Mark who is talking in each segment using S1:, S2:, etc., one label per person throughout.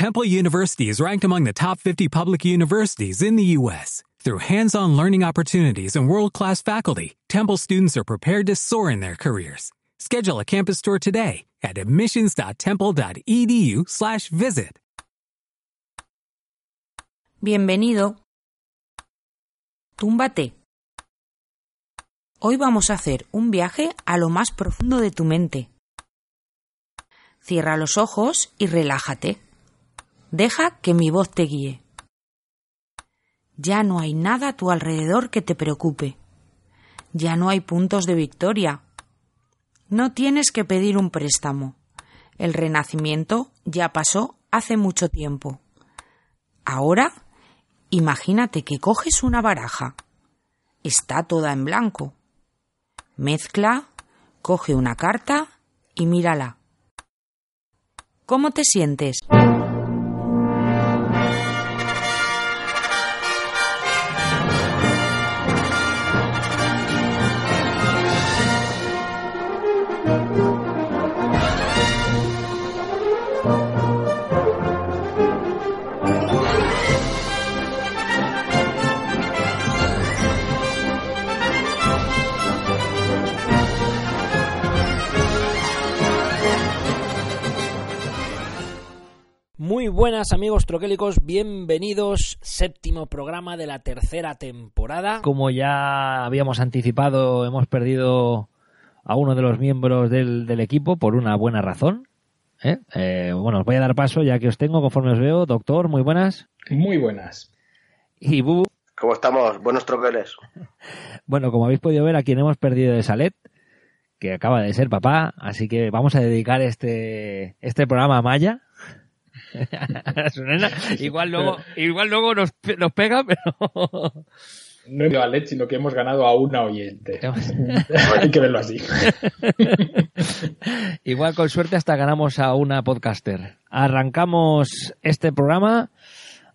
S1: Temple University is ranked among the top 50 public universities in the U.S. Through hands-on learning opportunities and world-class faculty, Temple students are prepared to soar in their careers. Schedule a campus tour today at admissions.temple.edu/visit.
S2: Bienvenido. Túmbate. Hoy vamos a hacer un viaje a lo más profundo de tu mente. Cierra los ojos y relájate. Deja que mi voz te guíe. Ya no hay nada a tu alrededor que te preocupe. Ya no hay puntos de victoria. No tienes que pedir un préstamo. El renacimiento ya pasó hace mucho tiempo. Ahora, imagínate que coges una baraja. Está toda en blanco. Mezcla, coge una carta y mírala. ¿Cómo te sientes?
S3: Muy buenas amigos troquélicos, bienvenidos, séptimo programa de la tercera temporada.
S4: Como ya habíamos anticipado, hemos perdido a uno de los miembros del, del equipo por una buena razón. ¿eh? Eh, bueno, os voy a dar paso ya que os tengo conforme os veo. Doctor, muy buenas.
S5: Muy buenas.
S4: Y Bubu.
S6: ¿Cómo estamos? Buenos troqueles.
S4: Bueno, como habéis podido ver, a quien hemos perdido de Salet, que acaba de ser papá, así que vamos a dedicar este, este programa a Maya. a su nena. Igual luego, igual luego nos, nos pega, pero...
S5: No hemos a LED, sino que hemos ganado a una oyente. Hay que verlo así.
S4: Igual con suerte hasta ganamos a una podcaster. Arrancamos este programa.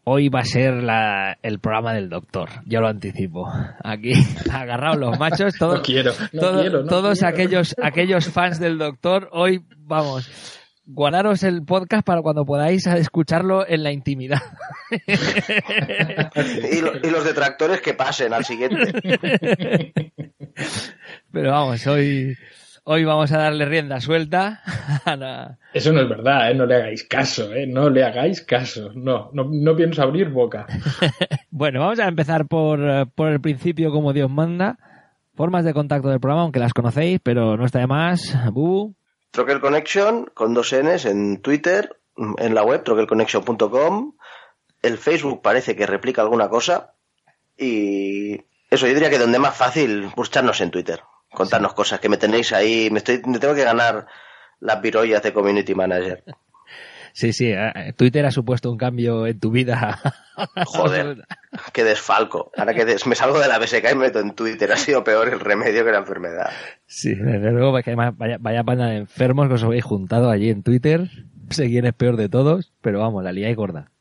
S4: Hoy va a ser la, el programa del doctor, yo lo anticipo. Aquí, agarrados los machos, todos,
S5: No quiero, no
S4: todo-
S5: quiero, no
S4: todos
S5: quiero.
S4: aquellos, aquellos fans del doctor, hoy vamos, guardaros el podcast para cuando podáis escucharlo en la intimidad.
S6: Y, lo- y los detractores que pasen al siguiente.
S4: Pero vamos, hoy, hoy vamos a darle rienda suelta a la,
S5: Eso no es verdad, ¿eh? No le hagáis caso, ¿eh? No le hagáis caso. No, no, no pienso abrir boca.
S4: Bueno, vamos a empezar por, eh, por el principio como Dios manda. Formas de contacto del programa, aunque las conocéis, pero no está de más. Bubu,
S6: Troquel Connection con dos Ns en Twitter, en la web troquelconnection.com. El Facebook parece que replica alguna cosa. Y eso, yo diría que donde es más fácil buscarnos en Twitter. Contarnos cosas que me tenéis ahí. Me, estoy, me tengo que ganar las virollas de Community Manager.
S4: Sí, sí, eh, Twitter ha supuesto un cambio en tu vida.
S6: Joder, qué desfalco. Ahora que des- me salgo de la BSK y me meto en Twitter, ha sido peor el remedio que la enfermedad.
S4: Sí, desde luego, que además vaya, vaya panda de enfermos que os habéis juntado allí en Twitter. No sé quién es peor de todos, pero vamos, la liáis gorda.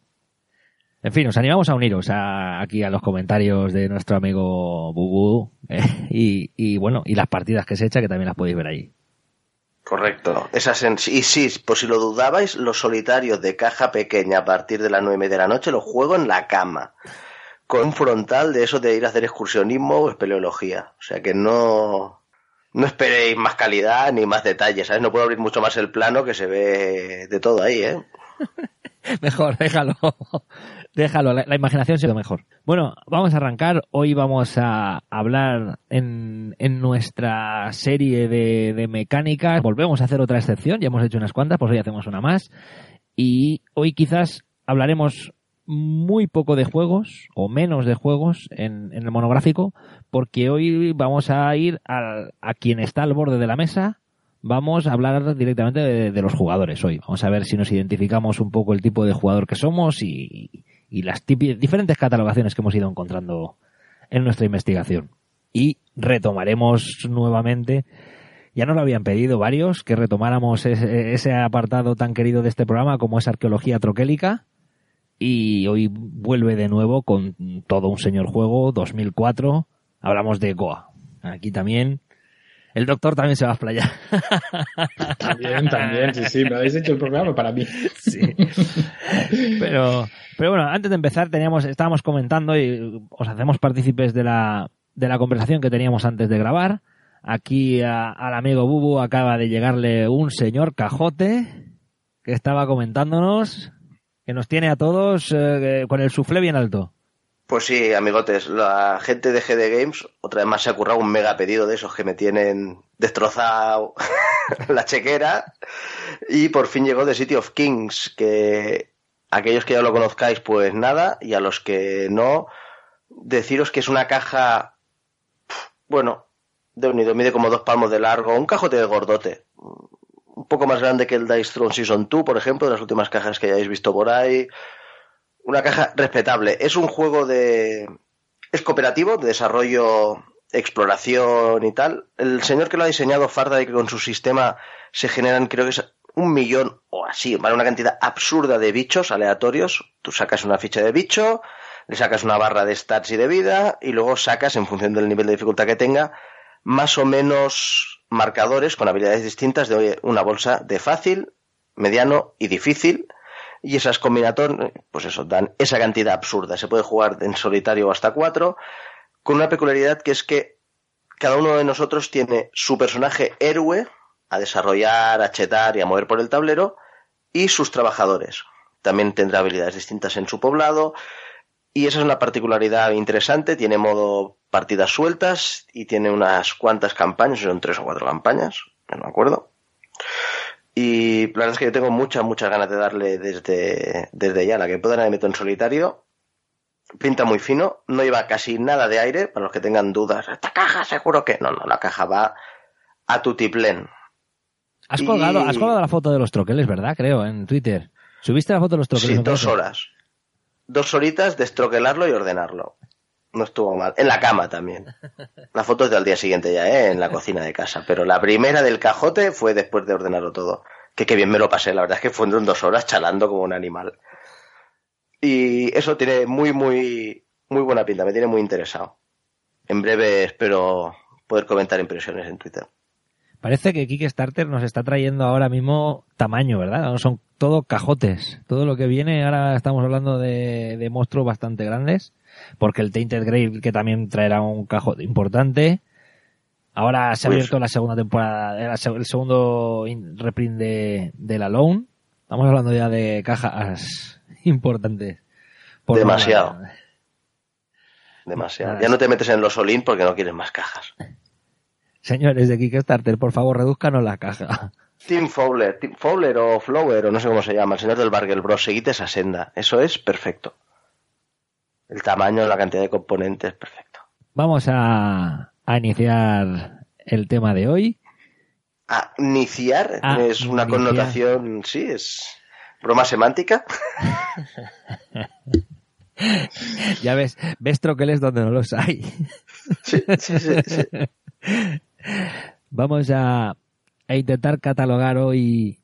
S4: En fin, os animamos a uniros a- aquí a los comentarios de nuestro amigo Bubu eh, y, y bueno, y las partidas que se echa que también las podéis ver allí.
S6: Correcto. Esas en- y sí, por si lo dudabais, los solitarios de caja pequeña a partir de las nueve y media de la noche los juego en la cama. Con un frontal de eso de ir a hacer excursionismo o espeleología. O sea que no, no esperéis más calidad ni más detalles, ¿sabes? No puedo abrir mucho más el plano que se ve de todo ahí, ¿eh?
S4: Mejor, déjalo. Déjalo, la, la imaginación sido mejor. Bueno, vamos a arrancar. Hoy vamos a hablar en, en nuestra serie de, de mecánicas. Volvemos a hacer otra excepción. Ya hemos hecho unas cuantas, pues hoy hacemos una más. Y hoy quizás hablaremos muy poco de juegos o menos de juegos en, en el monográfico porque hoy vamos a ir a, a quien está al borde de la mesa vamos a hablar directamente de, de los jugadores hoy. Vamos a ver si nos identificamos un poco el tipo de jugador que somos y, y las diferentes catalogaciones que hemos ido encontrando en nuestra investigación. Y retomaremos nuevamente, ya nos lo habían pedido varios, que retomáramos ese, ese apartado tan querido de este programa como es arqueología troquélica. Y hoy vuelve de nuevo con todo un señor juego, 2004. Hablamos de Goa. Aquí también El doctor también se va a explayar.
S5: También, también, sí, sí, me habéis hecho el programa para mí.
S4: Sí. Pero, pero bueno, antes de empezar teníamos, estábamos comentando y os hacemos partícipes de la, de la conversación que teníamos antes de grabar. Aquí a- al amigo Bubu acaba de llegarle un señor cajote que estaba comentándonos que nos tiene a todos eh, con el suflé bien alto.
S6: Pues sí, amigotes, la gente de GD Games otra vez más se ha currado un mega pedido de esos que me tienen destrozado la chequera y por fin llegó The City of Kings, que aquellos que ya lo conozcáis pues nada y a los que no deciros que es una caja bueno, de unido, mide como dos palmos de largo, un cajote de gordote, un poco más grande que el Dice Throne Season 2, por ejemplo, de las últimas cajas que hayáis visto por ahí. Una caja respetable. Es un juego de. Es cooperativo, de desarrollo, exploración y tal. El señor que lo ha diseñado, Faraday, que con su sistema se generan, creo que es un millón o así, ¿vale? Una cantidad absurda de bichos aleatorios. Tú sacas una ficha de bicho, le sacas una barra de stats y de vida, y luego sacas, en función del nivel de dificultad que tenga, más o menos marcadores con habilidades distintas de una bolsa de fácil, mediano y difícil. Y esas combinatorias, pues eso, dan esa cantidad absurda. Se puede jugar en solitario hasta cuatro, con una peculiaridad que es que cada uno de nosotros tiene su personaje héroe a desarrollar, a chetar y a mover por el tablero, y sus trabajadores. También tendrá habilidades distintas en su poblado, y esa es una particularidad interesante. Tiene modo partidas sueltas y tiene unas cuantas campañas, son tres o cuatro campañas, no me acuerdo. Y la verdad es que yo tengo muchas, muchas ganas de darle desde, desde ya. La que pueda me meto en solitario. Pinta muy fino, no lleva casi nada de aire, para los que tengan dudas. Esta caja seguro que. No, no, la caja va a tutiplén.
S4: Has
S6: Y-
S4: colgado, has colgado la foto de los troqueles, ¿verdad? Creo, en Twitter. ¿Subiste la foto de los troqueles?
S6: Sí, dos horas. Dos horitas de estroquelarlo y ordenarlo. No estuvo mal. En la cama también. La foto es del día siguiente ya, ¿eh? En la cocina de casa. Pero la primera del cajote fue después de ordenarlo todo. Que qué bien me lo pasé. La verdad es que fueron dos horas chalando como un animal. Y eso tiene muy, muy, muy buena pinta. Me tiene muy interesado. En breve espero poder comentar impresiones en Twitter.
S4: Parece que Kickstarter nos está trayendo ahora mismo tamaño, ¿verdad? Son todo cajotes. Todo lo que viene, ahora estamos hablando de, de monstruos bastante grandes, porque el Tainted Grave, que también traerá un cajote importante. Ahora se ha abierto la segunda temporada, eh, el segundo in- reprint de, de la Loan. Estamos hablando ya de cajas importantes. Por
S6: Demasiado. Demasiado.
S4: Nada,
S6: Ya no te metes en los Olin porque no quieres más cajas.
S4: Señores de Kickstarter, por favor, reduzcanos la caja.
S6: Tim Fowler, Tim Fowler o Flower, o no sé cómo se llama, el señor del Bargel Bros, seguid esa senda. Eso es perfecto. El tamaño, la cantidad de componentes, perfecto.
S4: Vamos a, a iniciar el tema de hoy.
S6: A iniciar
S4: A
S6: es una
S4: iniciar.
S6: connotación, sí, es broma semántica.
S4: Ya ves, ves troqueles donde no los hay.
S6: Sí, sí, sí, sí.
S4: Vamos a, intentar catalogar hoy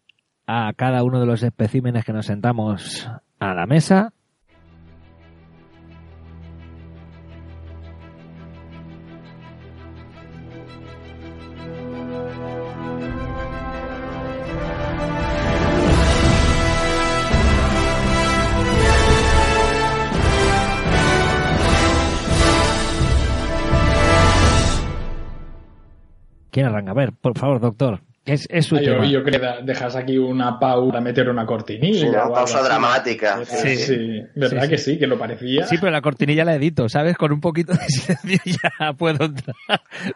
S4: a cada uno de los especímenes que nos sentamos a la mesa. ¿Quién arranca? A ver, por favor, doctor. Es, es su
S5: Ah, yo,
S4: tema.
S5: yo creo que dejas aquí una pausa, meter una cortinilla.
S6: Sí, una pausa
S5: así.
S6: dramática.
S5: Sí,
S4: Sí.
S5: sí, ¿verdad
S4: Sí, sí.
S5: que sí? Que lo parecía.
S4: Sí, pero la cortinilla la edito, ¿sabes? Con un poquito de silencio ya puedo entrar.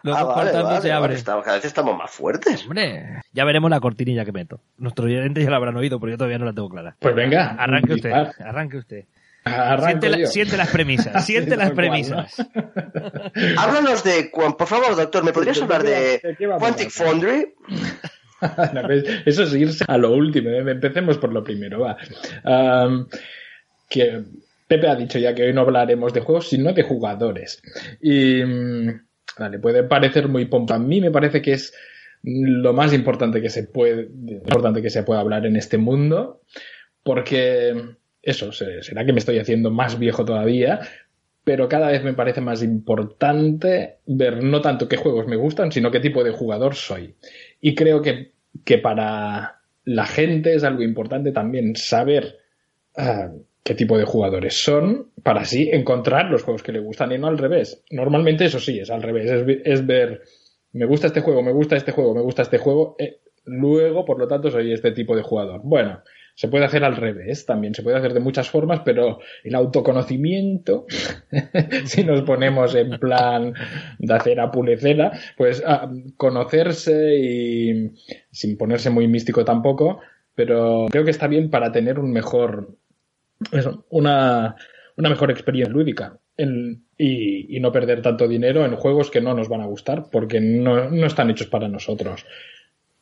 S4: Luego
S6: Ah, vale,
S4: cortando
S6: vale,
S4: se
S6: vale,
S4: abre.
S6: estamos- cada vez estamos más fuertes.
S4: Hombre, ya veremos la cortinilla que meto. Nuestros oyentes ya la habrán oído, pero yo todavía no la tengo clara.
S5: Pues venga,
S4: Arranque usted, arranque usted. Siente, la-
S5: yo.
S4: siente las premisas, siente las premisas.
S6: Háblanos de, por favor, doctor, ¿me podrías
S5: ¿De
S6: hablar de Quantic? Foundry?
S5: No, Eso es irse a lo último. ¿eh? Empecemos por lo primero, va. Que Pepe ha dicho ya que hoy no hablaremos de juegos, sino de jugadores. Y mm, vale, puede parecer muy pompa. A mí me parece que es lo más importante que se puede, importante que se puede hablar en este mundo, porque eso se- será que me estoy haciendo más viejo todavía, pero cada vez me parece más importante ver no tanto qué juegos me gustan, sino qué tipo de jugador soy. Y creo que, que para la gente es algo importante también saber ah, qué tipo de jugadores son para así encontrar los juegos que le gustan y no al revés. Normalmente eso sí, es al revés, es, ver, me gusta este juego, me gusta este juego, me gusta este juego, eh, luego por lo tanto soy este tipo de jugador. Bueno, se puede hacer al revés también, se puede hacer de muchas formas, pero el autoconocimiento, si nos ponemos en plan de hacer apulecela, pues ah, conocerse y sin ponerse muy místico tampoco, pero creo que está bien para tener un mejor, una, una mejor experiencia lúdica. y, no perder tanto dinero en juegos que no nos van a gustar porque no, no están hechos para nosotros.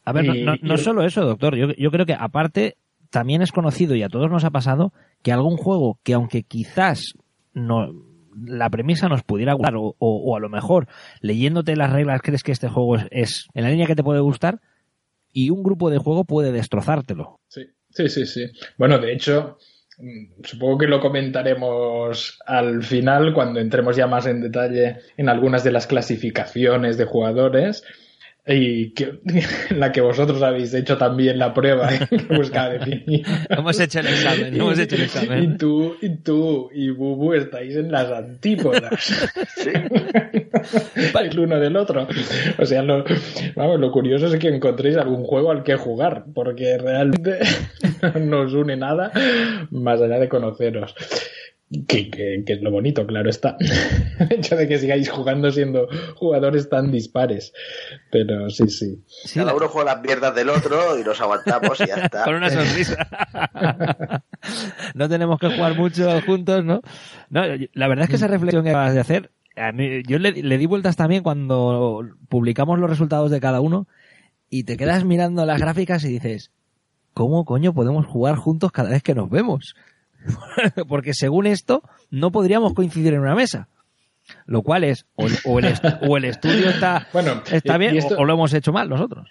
S4: A ver, no, no, solo eso, doctor. Yo, yo creo que aparte también es conocido y a todos nos ha pasado que algún juego que aunque quizás no la premisa nos pudiera gustar o, a lo mejor leyéndote las reglas crees que este juego es, en la línea que te puede gustar y un grupo de juego puede destrozártelo.
S5: Sí, sí, sí, sí. Bueno, de hecho, mm, supongo que lo comentaremos al final cuando entremos ya más en detalle en algunas de las clasificaciones de jugadores y que, la que vosotros habéis hecho también la prueba ¿eh? que buscaba definir.
S4: hemos hecho el examen, hemos hecho el examen.
S5: Y tú, y tú y Bubu estáis en las antípodas. ¿Sí? el uno del otro. O sea, lo, vamos, lo curioso es que encontréis algún juego al que jugar, porque realmente no os une nada más allá de conoceros. Que, es lo bonito, claro está. El hecho de que sigáis jugando siendo jugadores tan dispares. Pero sí, sí.
S6: Cada uno juega las mierdas del otro y nos aguantamos y ya está.
S4: Con una sonrisa. no tenemos que jugar mucho juntos, ¿no? No, la verdad es que esa reflexión que vas de hacer, a mí, yo le, le di vueltas también cuando publicamos los resultados de cada uno y te quedas mirando las gráficas y dices, ¿cómo coño podemos jugar juntos cada vez que nos vemos? porque según esto no podríamos coincidir en una mesa. Lo cual es, o, el, estudio está, bueno, está bien o, lo hemos hecho mal nosotros.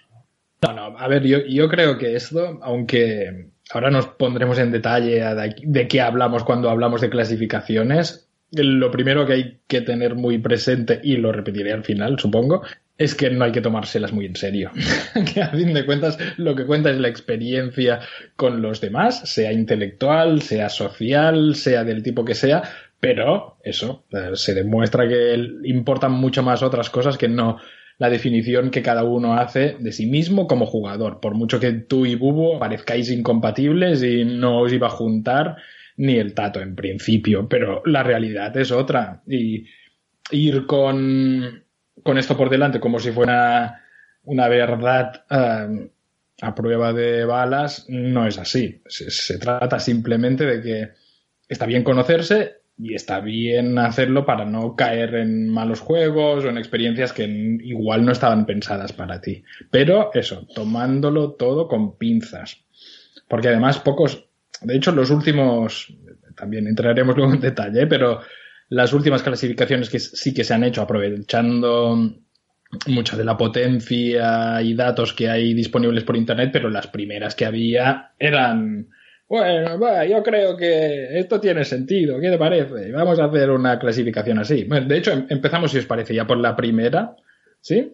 S5: No, no, a ver, yo, yo creo que esto, aunque ahora nos pondremos en detalle de, de qué hablamos cuando hablamos de clasificaciones, lo primero que hay que tener muy presente, y lo repetiré al final, supongo, es que no hay que tomárselas muy en serio. que a fin de cuentas lo que cuenta es la experiencia con los demás, sea intelectual, sea social, sea del tipo que sea, pero eso, eh, se demuestra que importan mucho más otras cosas que no la definición que cada uno hace de sí mismo como jugador. Por mucho que tú y Bubo parezcáis incompatibles y no os iba a juntar ni el tato en principio, pero la realidad es otra. Y ir con con esto por delante como si fuera una verdad eh, a prueba de balas, no es así. Se, trata simplemente de que está bien conocerse y está bien hacerlo para no caer en malos juegos o en experiencias que igual no estaban pensadas para ti. Pero eso, tomándolo todo con pinzas. Porque además pocos, de hecho los últimos, también entraremos luego en detalle, pero las últimas clasificaciones que sí que se han hecho aprovechando mucha de la potencia y datos que hay disponibles por internet, pero las primeras que había eran bueno, va, yo creo que esto tiene sentido, ¿qué te parece? Vamos a hacer una clasificación así. de hecho, em, empezamos, si os parece, ya por la primera, ¿sí?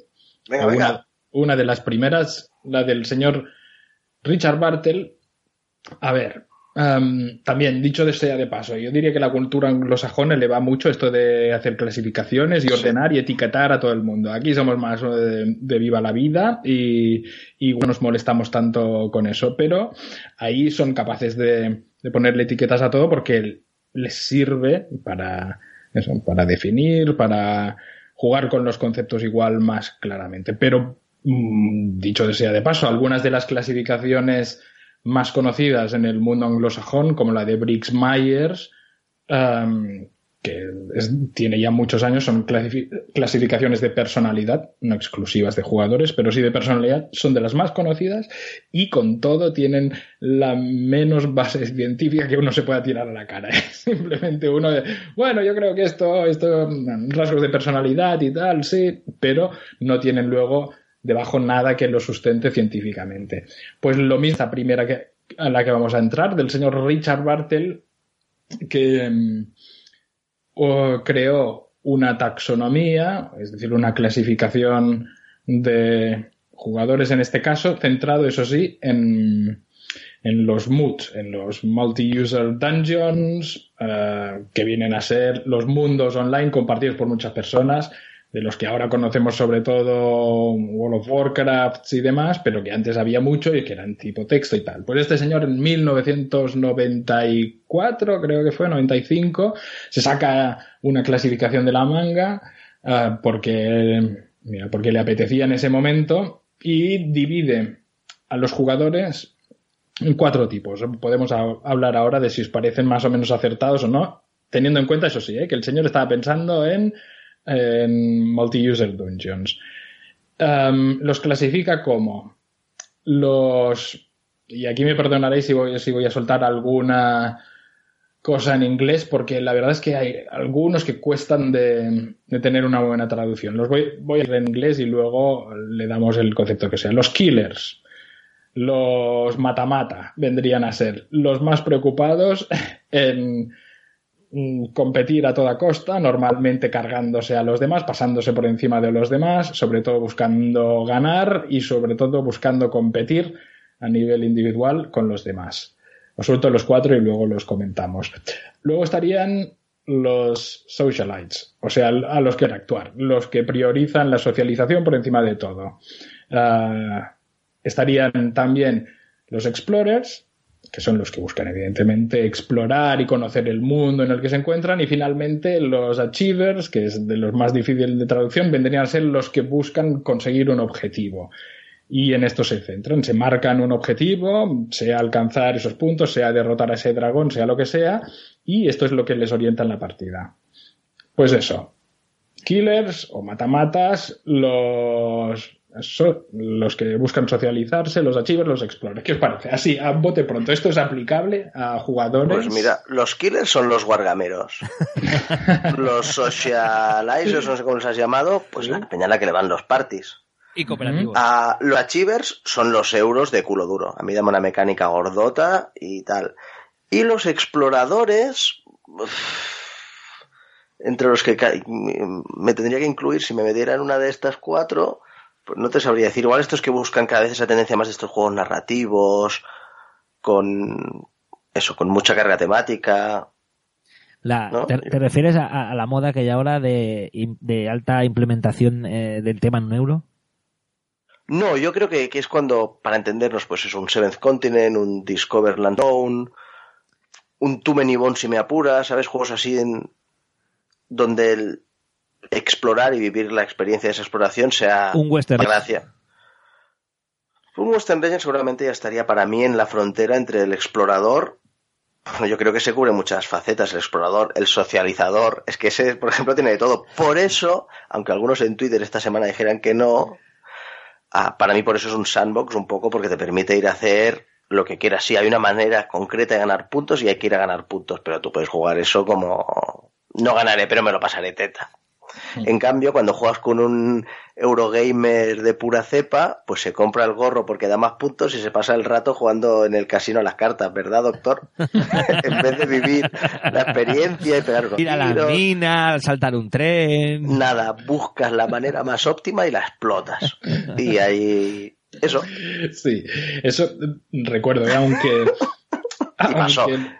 S6: Venga, una,
S5: una de las primeras, la del señor Richard Bartel. A ver, también, dicho de sea de paso, yo diría que la cultura anglosajona le va mucho esto de hacer clasificaciones y ordenar y etiquetar a todo el mundo. Aquí somos más de, viva la vida y, no nos molestamos tanto con eso, pero ahí son capaces de, ponerle etiquetas a todo porque les sirve para eso, para definir, para jugar con los conceptos igual más claramente. Pero, mm, dicho de sea de paso, algunas de las clasificaciones más conocidas en el mundo anglosajón, como la de Briggs Myers, um, que tiene ya muchos años, son clasificaciones de personalidad, no exclusivas de jugadores, pero sí de personalidad, son de las más conocidas y con todo tienen la menos base científica que uno se pueda tirar a la cara. simplemente uno de, bueno, yo creo que esto, esto, rasgos de personalidad y tal, sí, pero no tienen luego debajo nada que lo sustente científicamente. Pues lo mismo, la primera que, a la que vamos a entrar, del señor Richard Bartel, que mm, creó una taxonomía, es decir, una clasificación de jugadores en este caso, centrado, eso sí, en, en los MUDs, en los Multi-User Dungeons, eh, que vienen a ser los mundos online compartidos por muchas personas, de los que ahora conocemos sobre todo World of Warcraft y demás, pero que antes había mucho y que eran tipo texto y tal. Pues este señor en 1994, creo que fue, 95, se saca una clasificación de la manga eh, porque, mira, porque le apetecía en ese momento y divide a los jugadores en cuatro tipos. Podemos hablar ahora de si os parecen más o menos acertados o no, teniendo en cuenta, eso sí, ¿eh? que el señor estaba pensando en en multi-user dungeons. Em, los clasifica como los. Y aquí me perdonaréis si voy, si voy a soltar alguna cosa en inglés, porque la verdad es que hay algunos que cuestan de, tener una buena traducción. Los voy, voy a leer en inglés y luego le damos el concepto que sea. Los killers, los matamata vendrían a ser los más preocupados en competir a toda costa, normalmente cargándose a los demás, pasándose por encima de los demás, sobre todo buscando ganar y sobre todo buscando competir a nivel individual con los demás. Os suelto los cuatro y luego los comentamos. Luego estarían los socialites, o sea, a los que actuar, los que priorizan la socialización por encima de todo. Ah, estarían también los explorers, que son los que buscan evidentemente explorar y conocer el mundo en el que se encuentran, y finalmente los achievers, que es de los más difíciles de traducción, vendrían a ser los que buscan conseguir un objetivo. Y en esto se centran, se marcan un objetivo, sea alcanzar esos puntos, sea derrotar a ese dragón, sea lo que sea, y esto es lo que les orienta en la partida. Pues eso, killers o matamatas, los los que buscan socializarse, los achievers, los explorers. ¿Qué os parece? Así, a bote pronto. ¿Esto es aplicable a jugadores?
S6: Pues mira, los killers son los guargameros. los socializers, no sé cómo los has llamado, pues la peña la que le van los parties.
S4: Y cooperativos.
S6: A los achievers son los euros de culo duro. A mí dame una mecánica gordota y tal. Y los exploradores... entre los que me tendría que incluir, si me metiera en una de estas cuatro, no te sabría decir. Igual estos que buscan cada vez esa tendencia más de estos juegos narrativos, con eso, con mucha carga temática.
S4: te, refieres a, la moda que hay ahora de, alta implementación eh, del tema en euro?
S6: No, yo creo que, es cuando, para entendernos, pues es un Seventh Continent, un Discover Land un Too Many Bones si me apura, ¿sabes? Juegos así en donde el, explorar y vivir la experiencia de esa exploración sea
S4: un western.
S6: gracia. Un western legend seguramente ya estaría para mí en la frontera entre el explorador. yo creo que se cubre muchas facetas, el explorador, el socializador. Es que ese, por ejemplo, tiene de todo. Por eso, aunque algunos en Twitter esta semana dijeran que no, ah, para mí por eso es un sandbox un poco porque te permite ir a hacer lo que quieras. Sí, hay una manera concreta de ganar puntos y hay que ir a ganar puntos, pero tú puedes jugar eso como no ganaré, pero me lo pasaré teta. En cambio, cuando juegas con un Eurogamer de pura cepa, pues se compra el gorro porque da más puntos y se pasa el rato jugando en el casino a las cartas, ¿verdad, doctor? en vez de vivir la experiencia y pegar
S4: Ir a la mina, saltar un tren.
S6: Nada, buscas la manera más óptima y la explotas. Y ahí eso.
S5: Sí, eso recuerdo, ¿eh? aunque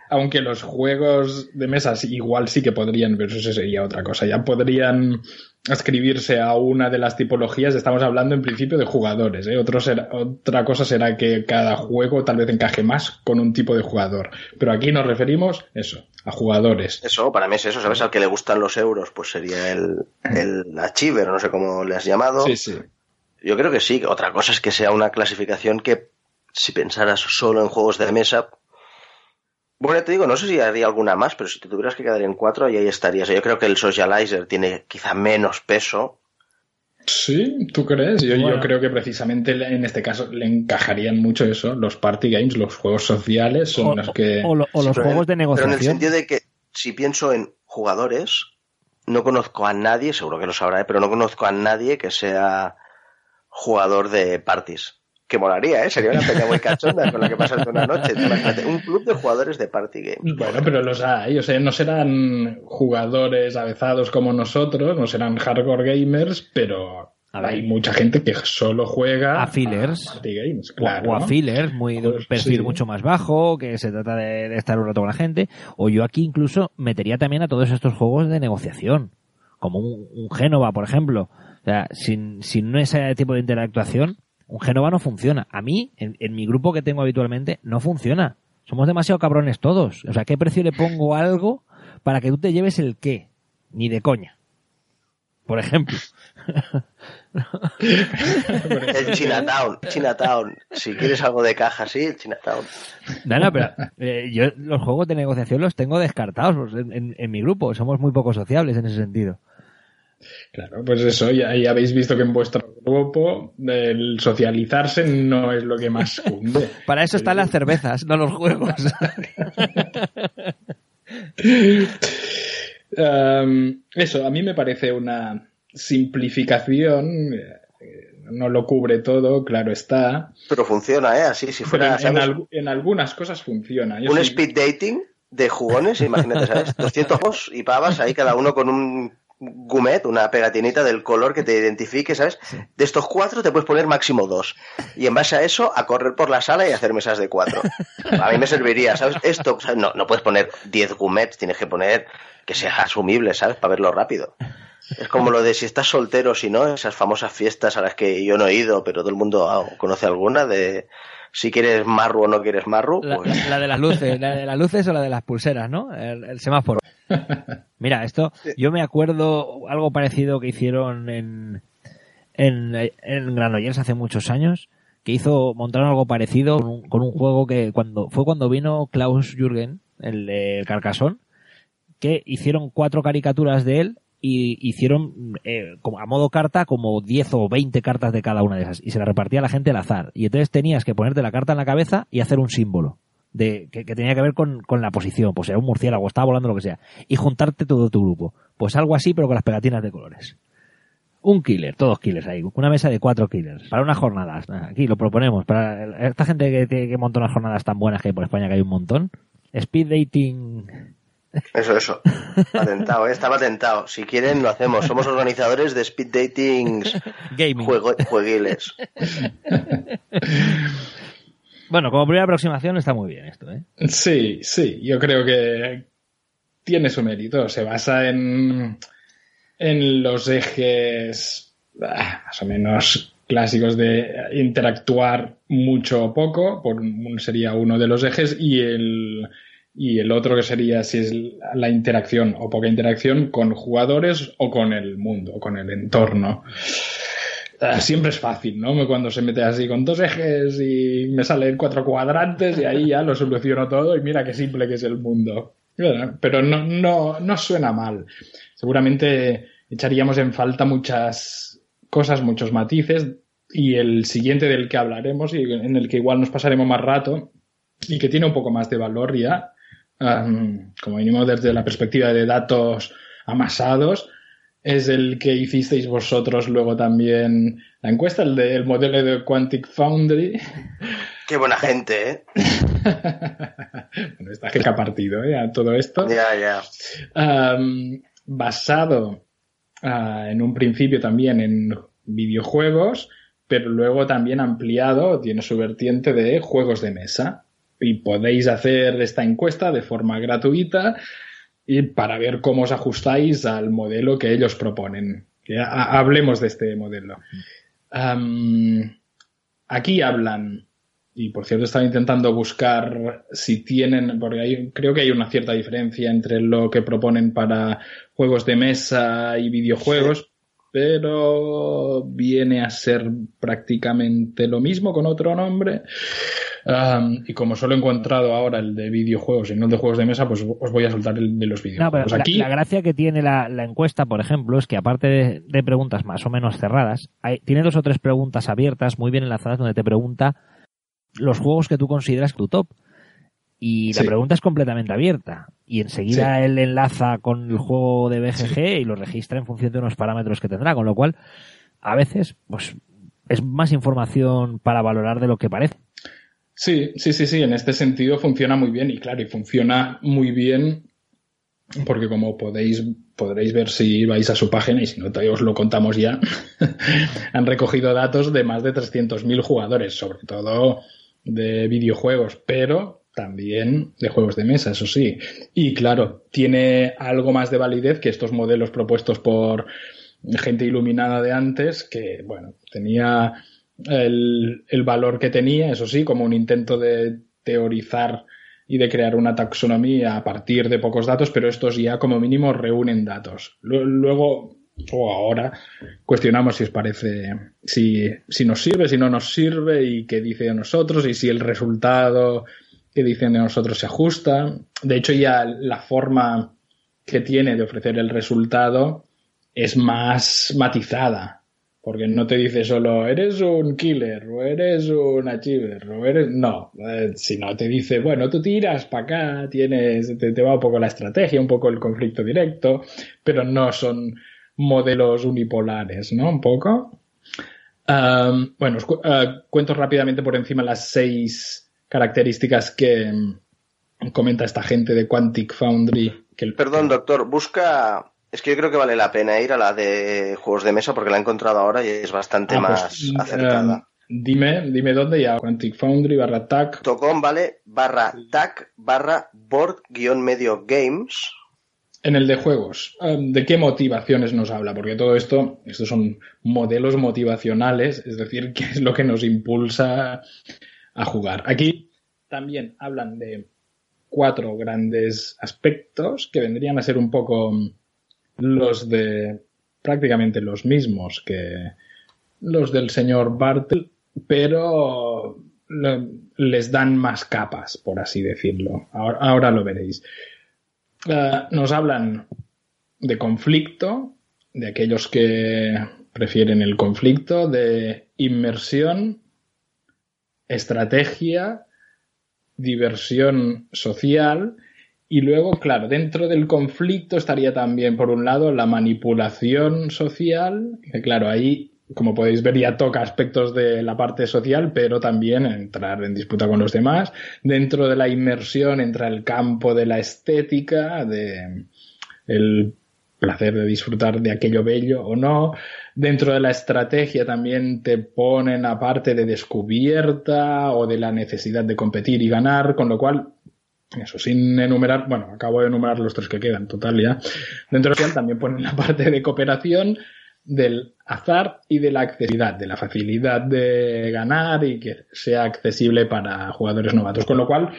S5: aunque, los juegos de mesas igual sí que podrían, pero eso sería otra cosa. Ya podrían escribirse a una de las tipologías. Estamos hablando en principio de jugadores. ¿eh? otra cosa será que cada juego tal vez encaje más con un tipo de jugador. Pero aquí nos referimos, eso, a jugadores.
S6: Eso, para mí es eso. ¿Sabes? Al que le gustan los euros, pues sería el, el achiever, no sé cómo le has llamado.
S5: Sí, sí.
S6: Yo creo que sí. Otra cosa es que sea una clasificación que, si pensaras solo en juegos de mesa, bueno, te digo, no sé si haría alguna más, pero si te tuvieras que quedar en cuatro, ahí estarías. Yo creo que el Socializer tiene quizá menos peso.
S5: Sí, ¿tú crees? Yo, yo, creo que precisamente en este caso le encajarían mucho eso. Los party games, los juegos sociales son los que...
S4: O, los juegos de negociación.
S6: Pero en el sentido de que si pienso en jugadores, no conozco a nadie, seguro que lo sabrá, pero no conozco a nadie que sea jugador de parties Que molaría, ¿eh? Sería una peña muy cachonda con la que pasarte una noche. Un club de jugadores de party games.
S5: Bueno, pero los hay, o sea, no serán jugadores avezados como nosotros, no serán hardcore gamers, pero
S4: A ver.
S5: hay mucha gente que solo juega
S4: A fillers.
S5: party games,
S4: O-
S5: claro.
S4: O a fillers, muy de un
S5: Pues,
S4: perfil
S5: sí.
S4: mucho más bajo, que se trata de, de estar un rato con la gente. O yo aquí incluso metería también a todos estos juegos de negociación, como un, un Génova, por ejemplo. O sea, sin, sin ese tipo de interactuación, un Génova no funciona. A mí, en, en mi grupo que tengo habitualmente, no funciona. Somos demasiado cabrones todos. O sea, ¿qué precio le pongo a algo para que tú te lleves el qué? Ni de coña. Por ejemplo.
S6: El Chinatown, Chinatown. Si quieres algo de caja, sí, el Chinatown.
S4: No, no, pero eh, yo los juegos de negociación los tengo descartados pues, en, en- en mi grupo. Somos muy poco sociables en ese sentido.
S5: Claro, pues eso, ya, ya habéis visto que en vuestro grupo el socializarse no es lo que más cunde.
S4: Para eso están las cervezas, no los juegos.
S5: Um, eso, a mí me parece una simplificación, eh, no lo cubre todo, claro está,
S6: Pero funciona, ¿eh? Así, si fuera,
S5: en, algunas cosas funciona. Yo
S6: un speed dating de jugones, imagínate, ¿sabes? 200 juegos y pavas ahí cada uno con un gumet, una pegatinita del color que te identifique, ¿sabes? De estos cuatro te puedes poner máximo dos. Y en base a eso, a correr por la sala y hacer mesas de cuatro. A mí me serviría, ¿sabes? Esto, o no, no puedes poner 10 gumets, tienes que poner que sea asumible, ¿sabes? Para verlo rápido. Es como lo de si estás soltero, si no, esas famosas fiestas a las que yo no he ido, pero todo el mundo ah, conoce alguna, de si quieres marru o no quieres marru,
S4: La,
S6: pues
S4: la de las luces, la de las luces o la de las pulseras, ¿no? El, el semáforo. Mira, esto, yo me acuerdo algo parecido que hicieron en, en, en Granollers hace muchos años, que hizo, montaron algo parecido con un, con un juego que cuando, fue cuando vino Klaus Jürgen, el de Carcassonne, que hicieron cuatro caricaturas de él y hicieron eh, como a modo carta como 10 o 20 cartas de cada una de esas y se las repartía a la gente al azar. Y entonces tenías que ponerte la carta en la cabeza y hacer un símbolo de que, que tenía que ver con, con la posición pues era un murciélago estaba volando lo que sea y juntarte todo tu grupo. Pues algo así pero con las pegatinas de colores. Un killer, todos killers ahí, una mesa de cuatro killers, para unas jornadas, aquí lo proponemos, para esta gente que, que, que monta unas jornadas tan buenas que hay por España que hay un montón, speed dating
S6: Eso, eso. Patentado, ¿eh? está patentado. Si quieren, lo hacemos. Somos organizadores de speed datings
S4: gaming.
S6: juego, jueguiles.
S4: Bueno, como primera aproximación está muy bien esto, ¿eh?
S5: Sí, sí, yo creo que tiene su mérito. Se basa en, en los ejes ah, más o menos clásicos de interactuar mucho o poco, por sería uno de los ejes, y el, y el otro que sería si es la interacción o poca interacción con jugadores o con el mundo, o con el entorno. Ah, Siempre es fácil, ¿no? Cuando se mete así con dos ejes y me salen cuatro cuadrantes y ahí ya lo soluciono todo y mira qué simple que es el mundo. Pero no, no, no suena mal. Seguramente echaríamos en falta muchas cosas, muchos matices y el siguiente del que hablaremos y en el que igual nos pasaremos más rato y que tiene un poco más de valor ya, um, como mínimo desde la perspectiva de datos amasados, es el que hicisteis vosotros luego también la encuesta, el del modelo de Quantic Foundry.
S6: Qué buena gente, ¿eh?
S5: bueno, esta jeca partido, ¿eh? A todo esto.
S6: Ya, ya.
S5: Um, basado uh, en un principio también en videojuegos, pero luego también ampliado, tiene su vertiente de juegos de mesa. Y podéis hacer esta encuesta de forma gratuita y para ver cómo os ajustáis al modelo que ellos proponen. Hablemos de este modelo. Aquí hablan, y por cierto estaba intentando buscar si tienen, porque hay, creo que hay una cierta diferencia entre lo que proponen para juegos de mesa y videojuegos, pero viene a ser prácticamente lo mismo con otro nombre. Um, y como solo he encontrado ahora el de videojuegos y no el de juegos de mesa, pues os voy a soltar el de los
S4: No, pero
S5: videojuegos.
S4: la,
S5: Aquí,
S4: la gracia que tiene la, la encuesta, por ejemplo, es que aparte de, de preguntas más o menos cerradas, hay, tiene dos o tres preguntas abiertas muy bien enlazadas donde te pregunta los juegos que tú consideras tu top. Y la
S5: Sí.
S4: pregunta es completamente abierta. Y enseguida él enlaza con el juego de BGG y lo registra en función de unos parámetros que tendrá. Con lo cual, a veces, pues es más información para valorar de lo que parece.
S5: Sí, sí, sí, sí, en este sentido funciona muy bien y claro, y funciona muy bien porque como podéis podréis ver si vais a su página y si no os lo contamos ya, han recogido datos de más de 300.000 jugadores, sobre todo de videojuegos, pero también de juegos de mesa, eso sí. Y claro, tiene algo más de validez que estos modelos propuestos por gente iluminada de antes, que, bueno, tenía el, valor que tenía, eso sí, como un intento de teorizar y de crear una taxonomía a partir de pocos datos, pero estos ya como mínimo reúnen datos. Luego, o ahora, cuestionamos si os parece, si, si nos sirve, si no nos sirve y qué dice de nosotros y si el resultado que dicen de nosotros se ajusta. De hecho, ya la forma que tiene de ofrecer el resultado es más matizada. Porque no te dice solo, eres un killer, o eres un achiever, o eres. No, eh, sino te dice, bueno, tú tiras para acá, tienes, te, va un poco la estrategia, un poco el conflicto directo, pero no son modelos unipolares, ¿no? Un poco. bueno, os uh, cuento rápidamente por encima las seis características que mm, comenta esta gente de Quantic Foundry. Que
S6: Perdón, doctor, busca es que yo creo que vale la pena ir a la de juegos de mesa porque la he encontrado ahora y es bastante ah, pues, más mm, acertada.
S5: Eh, dime, dime dónde ya. Quantic Foundry barra TAC.
S6: Tocom, vale, barra TAC barra board guion medio games.
S5: En el de juegos, um, ¿de qué motivaciones nos habla? Porque todo esto, estos son modelos motivacionales, es decir, qué es lo que nos impulsa a jugar. Aquí también hablan de cuatro grandes aspectos que vendrían a ser un poco los de prácticamente los mismos que los del señor Bartel, pero les dan más capas, por así decirlo. Ahora, lo veréis. Eh, nos hablan de conflicto, de aquellos que prefieren el conflicto, de inmersión, estrategia, diversión social y luego, claro, dentro del conflicto estaría también, por un lado, la manipulación social, que claro, ahí, como podéis ver, ya toca aspectos de la parte social, pero también entrar en disputa con los demás. Dentro de la inmersión entra el campo de la estética, de placer de disfrutar de aquello bello o no. Dentro de la estrategia también te ponen a parte de descubierta o de la necesidad de competir y ganar, con lo cual eso, sin enumerar, bueno, acabo de enumerar los tres que quedan, total ya. Dentro de también ponen la parte de cooperación, del azar y de la accesibilidad, de la facilidad de ganar y que sea accesible para jugadores novatos. Con lo cual,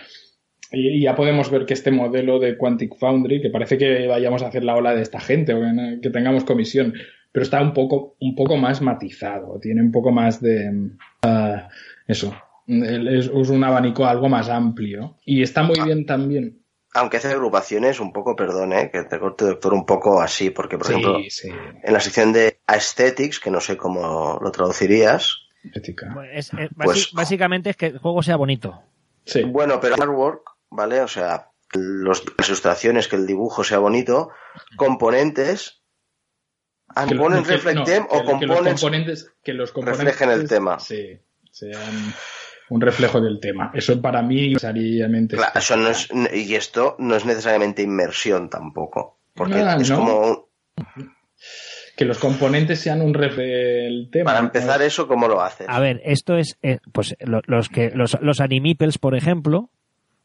S5: y ya podemos ver que este modelo de Quantic Foundry, que parece que vayamos a hacer la ola de esta gente o que tengamos comisión, pero está un poco, un poco más matizado, tiene un poco más de uh, eso, es, un abanico algo más amplio. Y está muy ah. bien también.
S6: Aunque hace agrupaciones, un poco, perdón, ¿eh? que te corte, doctor, un poco así, porque, por ejemplo, en la sección de Aesthetics, que no sé cómo lo traducirías.
S4: Pues, pues básicamente es que el juego sea bonito.
S6: Sí. Bueno, pero artwork, ¿vale? O sea, las ilustraciones, que el dibujo sea bonito, componentes, que, ponen reflect o
S5: componentes, que los componentes
S6: reflejen el tema.
S5: Sí, sean un reflejo del tema. Eso para mí necesariamente.
S6: Claro, eso no es, y esto no es necesariamente inmersión tampoco. Porque ah, es como.
S5: Que los componentes sean un reflejo del tema.
S6: Para empezar, eso, ¿cómo lo haces?
S4: A ver, esto es. Eh, pues los, que los, los animipels, por ejemplo.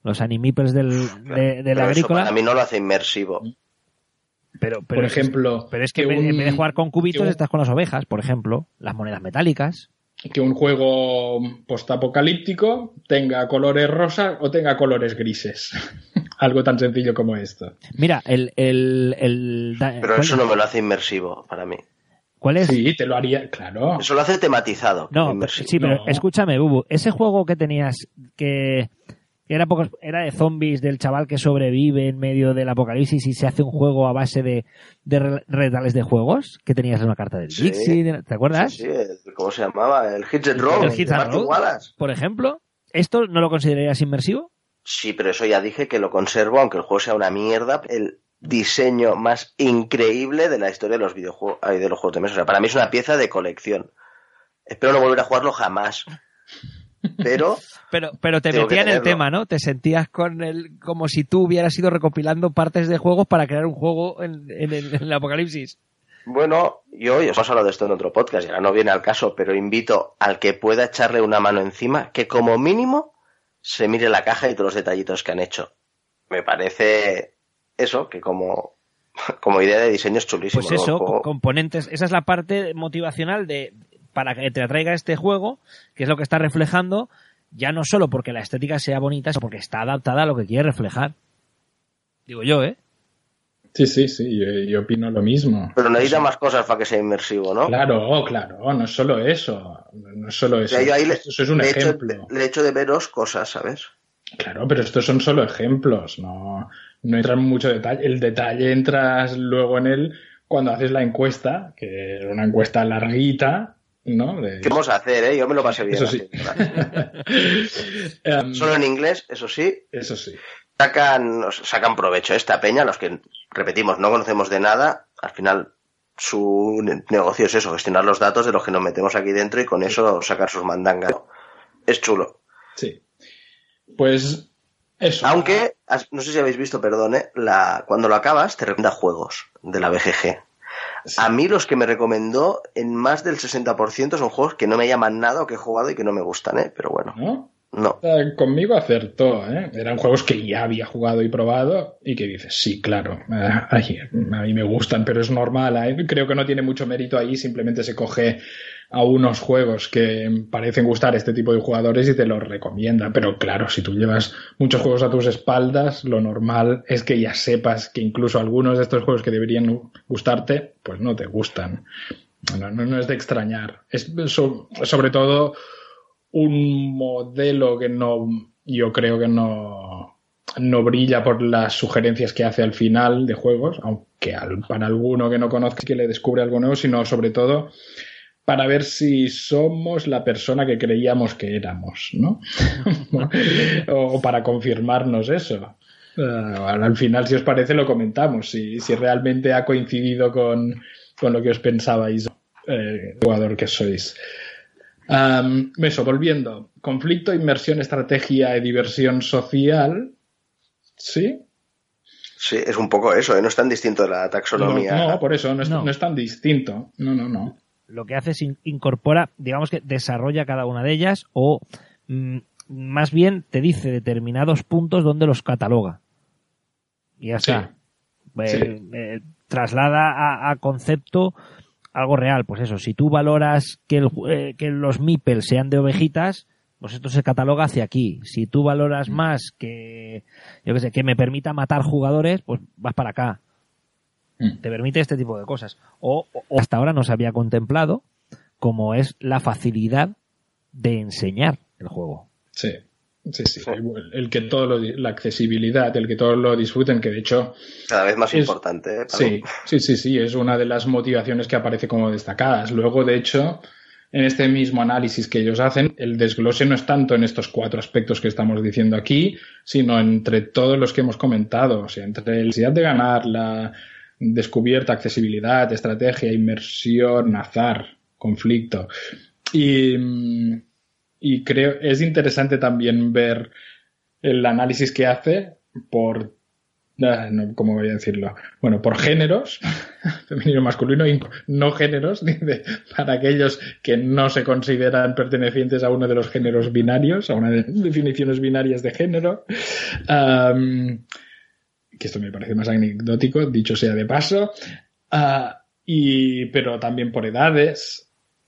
S4: Los animipels del, de, la agrícola.
S6: Para mí no lo hace inmersivo.
S4: Pero,
S5: por ejemplo.
S4: pero es que, en vez de jugar con cubitos, estás con las ovejas, por ejemplo. Las monedas metálicas
S5: que un juego postapocalíptico tenga colores rosas o tenga colores grises. Algo tan sencillo como esto.
S4: Mira, el... el,
S6: Pero eso no me lo hace inmersivo para mí.
S4: ¿Cuál es?
S5: Sí, te lo haría, claro.
S6: Eso lo hace tematizado.
S4: No, sí, pero escúchame, Bubu. Ese juego que tenías que era, era de zombies del chaval que sobrevive en medio del apocalipsis y se hace un juego a base de, de retales de juegos que tenías en una carta del Dixie, ¿te acuerdas?
S6: Sí, ¿cómo se llamaba? El Hits and Roll.
S4: El Hits and Roll, por ejemplo. ¿Esto no lo considerarías inmersivo?
S6: Sí, pero eso ya dije que lo conservo, aunque el juego sea una mierda. El diseño más increíble de la historia de los videojuegos, de los juegos de mesa. O sea, para mí es una pieza de colección. Espero no volver a jugarlo jamás. Pero.
S4: Pero, pero te metía en el tema, ¿no? Te sentías con el, como si tú hubieras ido recopilando partes de juegos para crear un juego en, el, apocalipsis.
S6: Bueno, yo, os he hablado de esto en otro podcast y ahora no viene al caso, pero invito al que pueda echarle una mano encima que como mínimo se mire la caja y todos los detallitos que han hecho. Me parece eso, que como, como idea de diseño es chulísimo.
S4: Pues eso, componentes, esa es la parte motivacional de, para que te atraiga este juego, que es lo que está reflejando, ya no solo porque la estética sea bonita, sino porque está adaptada a lo que quiere reflejar. Digo yo, ¿eh?
S5: Sí, sí, sí, yo, opino lo mismo.
S6: Pero necesita más cosas para que sea inmersivo, ¿no?
S5: Claro, claro, no es solo eso. No es solo eso. eso es un ejemplo.
S6: le hecho de veros cosas, ¿sabes?
S5: Claro, pero estos son solo ejemplos, no, no entran mucho detalle. El detalle entras luego en él cuando haces la encuesta, que es una encuesta larguita, ¿no?
S6: ¿Qué vamos a hacer, eh? Yo me lo pasé bien.
S5: Eso sí.
S6: Em, Solo en inglés, eso sí.
S5: Eso sí.
S6: Sacan, sacan provecho esta peña, los que, repetimos, no conocemos de nada, al final su negocio es eso, gestionar los datos de los que nos metemos aquí dentro y con eso sacar sus mandangas. Es chulo.
S5: Sí. Pues eso.
S6: Aunque, no sé si habéis visto, perdone, la, cuando lo acabas te recomienda juegos de la BGG. A mí los que me recomendó en más del 60% son juegos que no me llaman nada o que he jugado y que no me gustan, ¿eh? Pero bueno.
S5: ¿No?
S6: No.
S5: Conmigo acertó, ¿eh? Eran juegos que ya había jugado y probado y que dices, sí, claro, eh, a mí me gustan, pero es normal. ¿eh? Creo que no tiene mucho mérito ahí, simplemente se coge a unos juegos que parecen gustar este tipo de jugadores y te los recomienda. Pero claro, si tú llevas muchos juegos a tus espaldas, lo normal es que ya sepas que incluso algunos de estos juegos que deberían gustarte, pues no te gustan. No, no, es de extrañar. Es sobre todo un modelo que no, yo creo que no, no brilla por las sugerencias que hace al final de juegos, aunque para alguno que no conozca que le descubre algo nuevo, sino sobre todo para ver si somos la persona que creíamos que éramos, ¿no? o para confirmarnos eso. Eh, al final, si os parece, lo comentamos, si, si realmente ha coincidido con, con lo que os pensabais, eh, jugador que sois. eso, volviendo. Conflicto, inmersión, estrategia y diversión social. ¿Sí?
S6: Sí, es un poco eso, ¿eh? no es tan distinto de la taxonomía.
S5: No, por eso, no es, no es tan distinto. No, no, no
S4: lo que hace es incorpora, digamos que desarrolla cada una de ellas o mm, más bien te dice determinados puntos donde los cataloga. Y ya está. Eh, eh, traslada a, concepto algo real. Pues eso, si tú valoras que, el, eh, que los MIPEL sean de ovejitas, pues esto se cataloga hacia aquí. Si tú valoras mm. más que, yo que sé, que me permita matar jugadores, pues vas para acá. Mm. Te permite este tipo de cosas. O, hasta ahora no se había contemplado como es la facilidad de enseñar el juego.
S5: Sí, sí, sí. El, que todo lo, la accesibilidad, el que todos lo disfruten, que de hecho...
S6: Cada vez más importante. ¿eh?
S5: Sí, sí, sí, sí, es una de las motivaciones que aparece como destacadas. Luego, de hecho, en este mismo análisis que ellos hacen, el desglose no es tanto en estos cuatro aspectos que estamos diciendo aquí, sino entre todos los que hemos comentado, o sea, entre la necesidad de ganar, la descubierta, accesibilidad, estrategia, inmersión, azar, conflicto. Y, y creo, es interesante también ver el análisis que hace por ah, ¿cómo voy a decirlo? Bueno, por géneros, femenino, masculino, y no géneros, para aquellos que no se consideran pertenecientes a uno de los géneros binarios, a una de definiciones binarias de género que esto me parece más anecdótico, dicho sea de paso, ah, y, pero también por edades.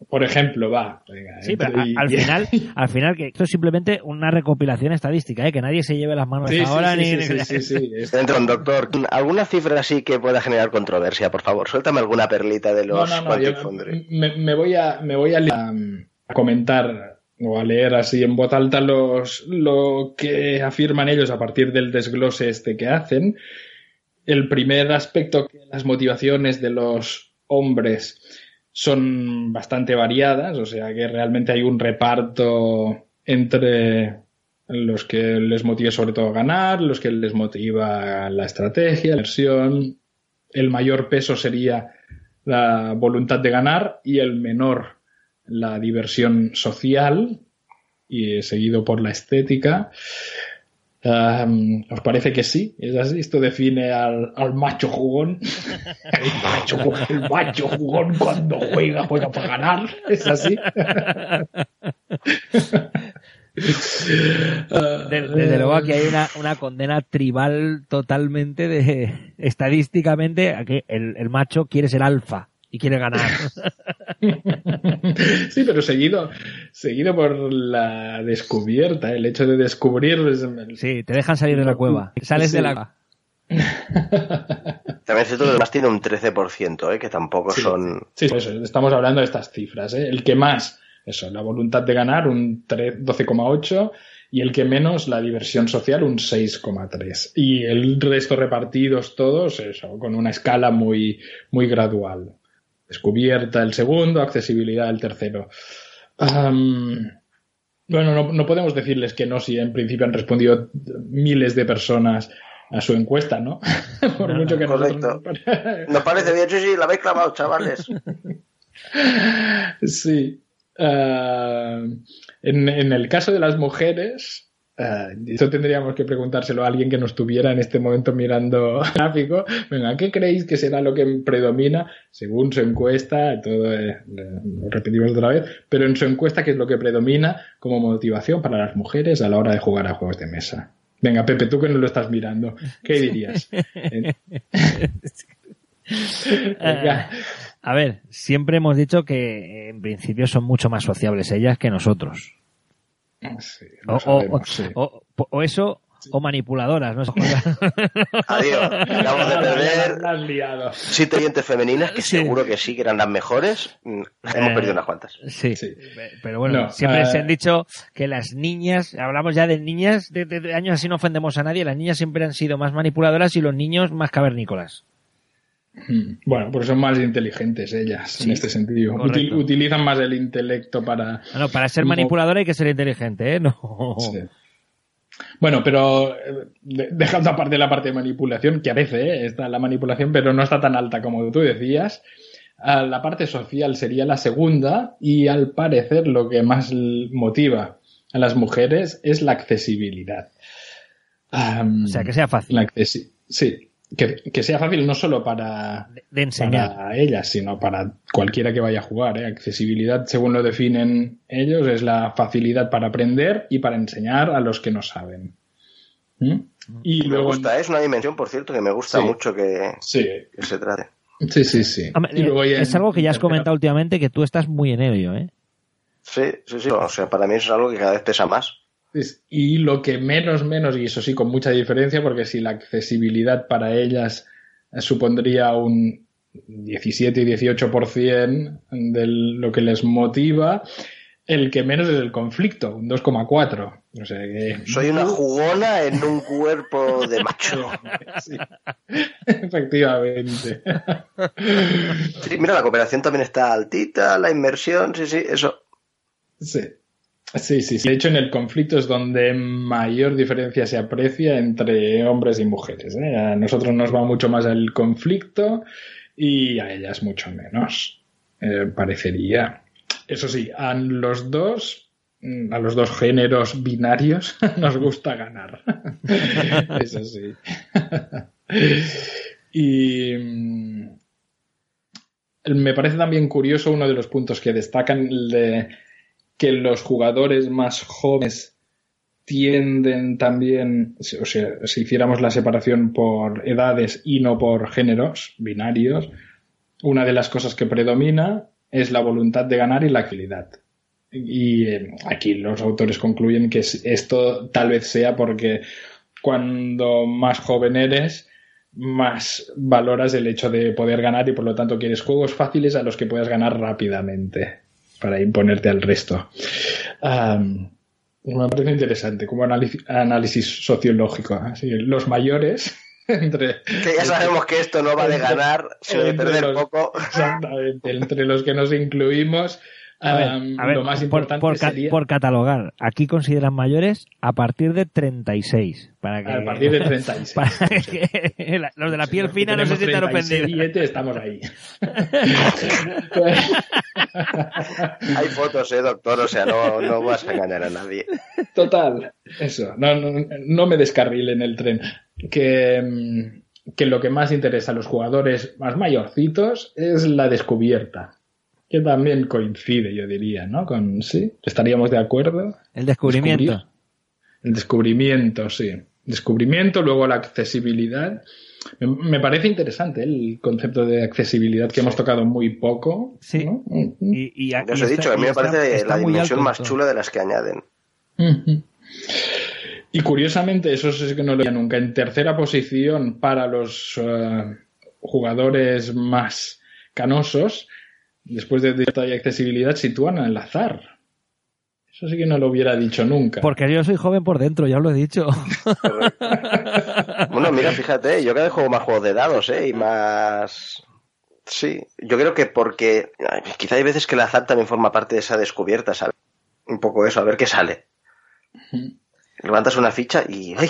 S5: Por ejemplo, va.
S4: sí, pero al final, al final que esto es simplemente una recopilación estadística, ¿eh? que nadie se lleve las manos ahora
S5: sí, ni. Sí, sí,
S6: Dentro, doctor, ¿alguna cifra así que pueda generar controversia, por favor? Suéltame alguna perlita de los
S5: no, no, no, me, voy a, me voy a comentar o a leer así en voz alta los, lo que afirman ellos a partir del desglose este que hacen. El primer aspecto, que las motivaciones de los hombres son bastante variadas, o sea que realmente hay un reparto entre los que les motiva sobre todo ganar, los que les motiva la estrategia, la versión. El mayor peso sería la voluntad de ganar y el menor la diversión social y seguido por la estética. Um, ¿Os parece que sí? ¿Es así? Esto define al, al macho jugón. El macho, el macho jugón cuando juega, juega para ganar. ¿Es así?
S4: Desde, desde luego aquí hay una, una condena tribal totalmente de estadísticamente a que el, el macho quiere ser alfa y quiere ganar.
S5: Sí, pero seguido, seguido por la descubierta, el hecho de descubrir. es-
S4: Sí, te dejan salir de la cueva. Sales de la
S6: También es cierto que además tiene un 13%, ¿eh? que tampoco
S5: Sí,
S6: son...
S5: Sí, eso, estamos hablando de estas cifras. ¿eh? El que más, eso, la voluntad de ganar, un tre- 12,8, y el que menos, la diversión social, un 6,3. Y el resto repartidos todos, eso, con una escala muy, muy gradual. Descubierta el segundo, accesibilidad el tercero. Bueno, no, no podemos decirles que no si en principio han respondido miles de personas a su encuesta, ¿no? Por mucho que
S6: Correcto.
S5: nosotros-
S6: Nos parece bien, sí, sí, la habéis clavado, chavales.
S5: Sí. Ah, en, en el caso de las mujeres, ah, eso tendríamos que preguntárselo a alguien que no estuviera en este momento mirando gráfico. Venga, ¿qué creéis que será lo que predomina según su encuesta? Todo eh, lo repetimos otra vez, pero en su encuesta, ¿qué es lo que predomina como motivación para las mujeres a la hora de jugar a juegos de mesa? Venga, Pepe, tú que no lo estás mirando, ¿qué dirías? Eh.
S4: A ver, siempre hemos dicho que en principio son mucho más sociables ellas que nosotros.
S5: Sí,
S4: O,
S5: lo
S4: o-
S5: sabemos, sí.
S4: o- o eso, o manipuladoras, ¿no?
S6: Adiós. Acabamos de perder siete oyentes femeninas, que
S4: Sí.
S6: seguro que sí, que eran las mejores. Mm, Hemos
S4: Eh,
S6: perdido unas cuantas.
S4: Sí,
S5: Sí.
S4: pero bueno,
S5: No,
S4: siempre
S5: eh,
S4: se han dicho que las niñas, hablamos ya de niñas, de, de- de años así no ofendemos a nadie, las niñas siempre han sido más manipuladoras y los niños más cavernícolas.
S5: Mm. Bueno, pues son más inteligentes ellas
S4: Sí,
S5: en este sentido. Util- utilizan más el intelecto para.
S4: Bueno, para ser
S5: No.
S4: manipuladora hay que ser inteligente, ¿eh? No.
S5: Sí. Bueno, pero eh, de- dejando aparte la parte de manipulación, que a veces eh, está la manipulación, pero no está tan alta como tú decías. la parte social sería la segunda y al parecer lo que más motiva a las mujeres es la accesibilidad.
S4: O sea, que sea fácil
S5: la accesi- sí, que, que sea fácil no solo para,
S4: de, enseñar.
S5: para ellas, sino para cualquiera que vaya a jugar. ¿eh? Accesibilidad, según lo definen ellos, es la facilidad para aprender y para enseñar a los que no saben. ¿Mm? Y
S6: Me
S5: luego.
S6: gusta, es una dimensión, por cierto, que me gusta
S5: Sí.
S6: mucho que,
S5: Sí,
S6: que se trate.
S5: sí, sí. sí.
S4: Hombre,
S5: Y luego ya
S4: es
S5: en-
S4: algo que ya has comentado últimamente que tú estás muy en ello, ¿eh?
S6: Sí, sí, sí. O sea, para mí es algo que cada vez pesa más.
S5: Y lo que menos, menos, y eso sí con mucha diferencia, porque si la accesibilidad para ellas supondría un 17 y 18% de lo que les motiva, el que menos es el conflicto, un 2,4. O sea que...
S6: Soy una jugona en un cuerpo de macho.
S5: Sí. Efectivamente.
S6: Sí, mira, la cooperación también está altita, la inmersión, sí, sí, eso.
S5: Sí. Sí, sí, sí. De hecho, en el conflicto es donde mayor diferencia se aprecia entre hombres y mujeres. ¿eh? A nosotros nos va mucho más el conflicto y a ellas mucho menos. eh, parecería. Eso sí, a los dos, mm, a los dos géneros binarios, nos gusta ganar. Eso sí. y mm, me parece también curioso uno de los puntos que destacan de que los jugadores más jóvenes tienden también, o sea, si hiciéramos la separación por edades y no por géneros binarios, una de las cosas que predomina es la voluntad de ganar y la agilidad. Y eh, aquí los autores concluyen que es- esto tal vez sea porque cuando más joven eres, más valoras el hecho de poder ganar y por lo tanto quieres juegos fáciles a los que puedas ganar rápidamente para imponerte al resto. Am, me parece interesante como análisis, sociológico. Así, los mayores, entre,
S6: Que ya sabemos que esto no va de ganar, sino de perder
S5: los-
S6: poco.
S5: Exactamente, entre los que nos incluimos,
S4: A ver,
S5: Um,
S4: a ver,
S5: lo más
S4: por,
S5: importante
S4: por ca-
S5: sería
S4: por catalogar, aquí consideran mayores a partir de 36. Para que,
S5: a partir de 36.
S4: para que la- los de la piel fina no se sientan ofendidos.
S5: 37, estamos ahí.
S6: Hay fotos, eh, doctor, o sea, no, no vas a engañar a nadie.
S5: Total, eso, no, no, no me descarrilen el tren. Que, mm, que lo que más interesa a los jugadores más mayorcitos es la descubierta. Que también coincide, yo diría, ¿no? Con, sí, estaríamos de acuerdo.
S4: El descubrimiento.
S5: Descubrir. El descubrimiento, sí. Descubrimiento, luego la accesibilidad. Me, me parece interesante el concepto de accesibilidad que hemos tocado muy poco.
S4: Sí.
S5: ¿no?
S4: Y, y-
S6: Ya os he
S4: está-
S6: dicho, que a mí me parece
S4: está
S6: la dimensión más chula de las que añaden.
S5: Y curiosamente, eso sí que no lo veía nunca. En tercera posición para los eh, jugadores más canosos, después de detalle y accesibilidad, sitúan al azar. Eso sí que no lo hubiera dicho nunca.
S4: Porque yo soy joven por dentro, ya os lo he dicho.
S6: Bueno, mira, fíjate, yo cada vez juego más juegos de dados, ¿eh? Y más... Sí, yo creo que porque quizá hay veces que el azar también forma parte de esa descubierta, ¿sabes? Un poco eso, a ver qué sale. Levantas una ficha y ¡ay!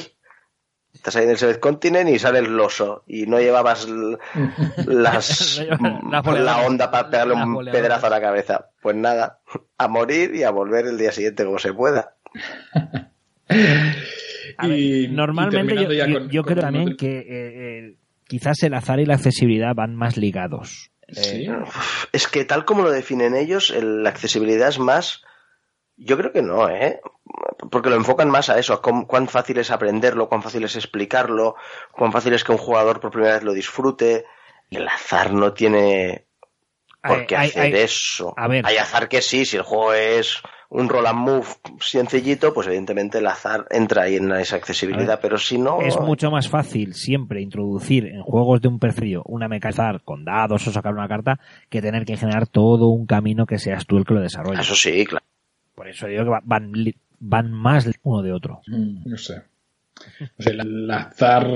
S6: Estás ahí en el Seventh Continent y sale el oso y no llevabas las, la onda para pegarle un pedazo a la cabeza. Pues nada, a morir y a volver el día siguiente como se pueda.
S4: A ver,
S5: Y- y
S4: normalmente yo,
S5: terminando ya
S4: yo-
S5: con-
S4: yo
S5: con
S4: creo también
S5: otro-
S4: que eh, eh, quizás el azar y la accesibilidad van más ligados.
S5: Sí.
S6: Es que tal como lo definen ellos, el- la accesibilidad es más... Yo creo que no, ¿eh? Porque lo enfocan más a eso, a cuán fácil es aprenderlo, cuán fácil es explicarlo, cuán fácil es que un jugador por primera vez lo disfrute. Y el azar no tiene por qué hacer eso.
S4: a ver.
S6: Hay azar que sí, si el juego es un roll and move sencillito, pues evidentemente el azar entra ahí en esa accesibilidad, pero si no...
S4: Es mucho más fácil siempre introducir en juegos de un precio una mecazar con dados o sacar una carta que tener que generar todo un camino que seas tú el que lo desarrolle.
S6: Eso sí, claro.
S4: Por eso digo que va- van, van más uno de otro.
S5: Mm, No sé. O sea, el, azar,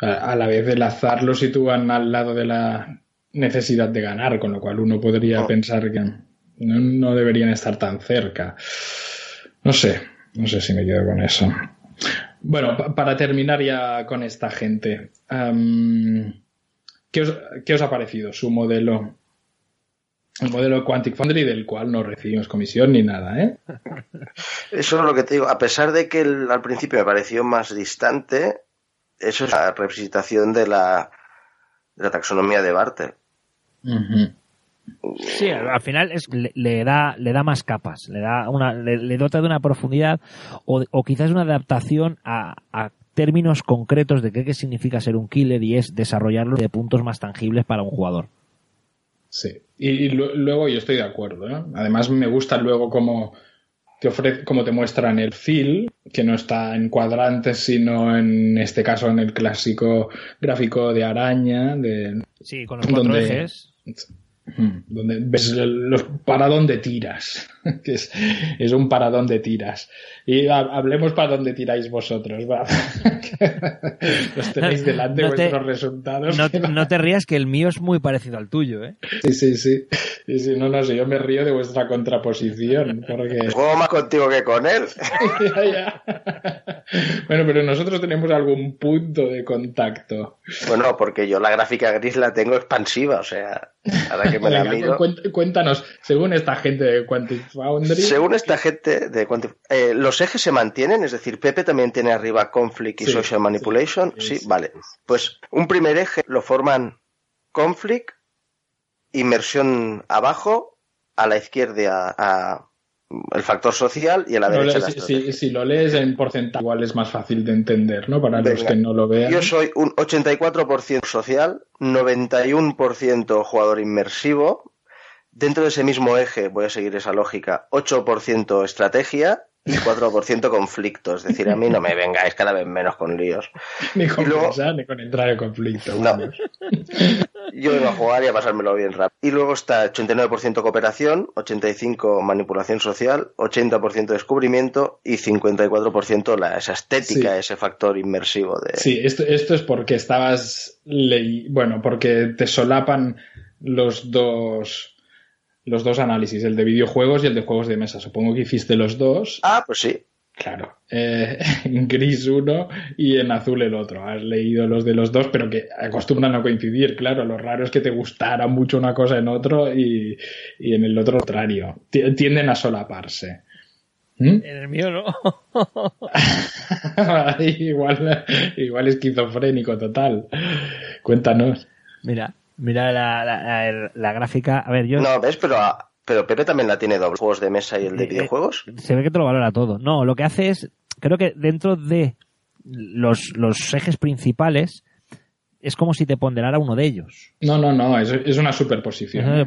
S5: a, la vez el azar lo sitúan al lado de la necesidad de ganar, con lo cual uno podría
S6: Oh.
S5: pensar que no, no deberían estar tan cerca. No sé, no sé si me quedo con eso. Bueno, pa- para terminar ya con esta gente, am, ¿qué, os, qué os ha parecido su modelo? El modelo Quantic Foundry, del cual no recibimos comisión ni nada, ¿eh?
S6: Eso es lo que te digo. A pesar de que el- al principio me pareció más distante, eso es la representación de la, de la taxonomía de Bartel.
S4: Sí, al al final es, le, le da le da más capas, le da una le, le dota de una profundidad o, o quizás una adaptación a, a términos concretos de qué, qué significa ser un killer y es desarrollarlo de puntos más tangibles para un jugador.
S5: Sí, y, y lu- luego yo estoy de acuerdo. ¿eh? Además me gusta luego cómo te ofrece, cómo te muestran el feel, que no está en cuadrantes, sino en este caso en el clásico gráfico de araña, de
S4: Sí, con los cuatro
S5: Donde-
S4: ejes.
S5: Donde ves el- los para dónde tiras, que es, es un para dónde tiras. Y ha- hablemos para dónde tiráis vosotros, va. Los tenéis delante
S4: No te-
S5: vuestros resultados.
S4: No, no te rías que el mío es muy parecido al tuyo, ¿eh?
S5: Sí, sí, sí. Sí, sí, no, no sé, yo me río de vuestra contraposición, porque...
S6: Juego más contigo que con él.
S5: Ya, ya. Bueno, pero nosotros tenemos algún punto de contacto.
S6: Bueno, porque yo la gráfica gris la tengo expansiva, o sea, ahora que me la
S5: Cuéntanos, según esta gente de Quantic Foundry...
S6: Según esta gente de Quantif- eh, los ejes se mantienen, es decir, Pepe también tiene arriba conflict y
S5: Sí,
S6: social manipulation,
S5: sí,
S6: sí,
S5: sí,
S6: vale. Pues un primer eje lo forman conflict, inmersión abajo, a la izquierda a, a el factor social y a la
S5: No,
S6: derecha la
S5: si,
S6: estrategia.
S5: si- si lo lees en porcentaje igual es más fácil de entender, ¿no? Para los que no lo vean.
S6: Yo soy un 84% social, 91% jugador inmersivo. Dentro de ese mismo eje, voy a seguir esa lógica, 8% estrategia 4% conflicto. Es decir, a mí no me vengáis cada vez menos con líos.
S5: Ni con
S6: luego-
S5: pensar, ni con entrar en conflicto.
S6: No. Yo vengo a jugar y a pasármelo bien rápido. Y luego está 89% cooperación, 85% manipulación social, 80% descubrimiento y 54% la, esa estética,
S5: Sí.
S6: ese factor inmersivo de...
S5: Sí, esto, esto es porque estabas bueno, porque te solapan los dos los dos análisis, el de videojuegos y el de juegos de mesa. Supongo que hiciste los dos.
S6: Ah, pues sí.
S5: Claro, eh, en gris uno y en azul el otro. Has leído los de los dos, pero que acostumbran a coincidir, claro. Lo raro es que te gustara mucho una cosa en otro y, y en el otro contrario. Tienden a solaparse.
S4: ¿Mm? En el mío no.
S5: igual, igual esquizofrénico total. Cuéntanos.
S4: Mira, mira la, la, la, gráfica. A ver, yo.
S6: No, ves, pero pero Pepe también la tiene doble, juegos de mesa y el de videojuegos.
S4: Se ve que te lo valora todo. No, lo que hace es, creo que dentro de los, los ejes principales, es como si te ponderara uno de ellos.
S5: No, no, no, es, es una superposición.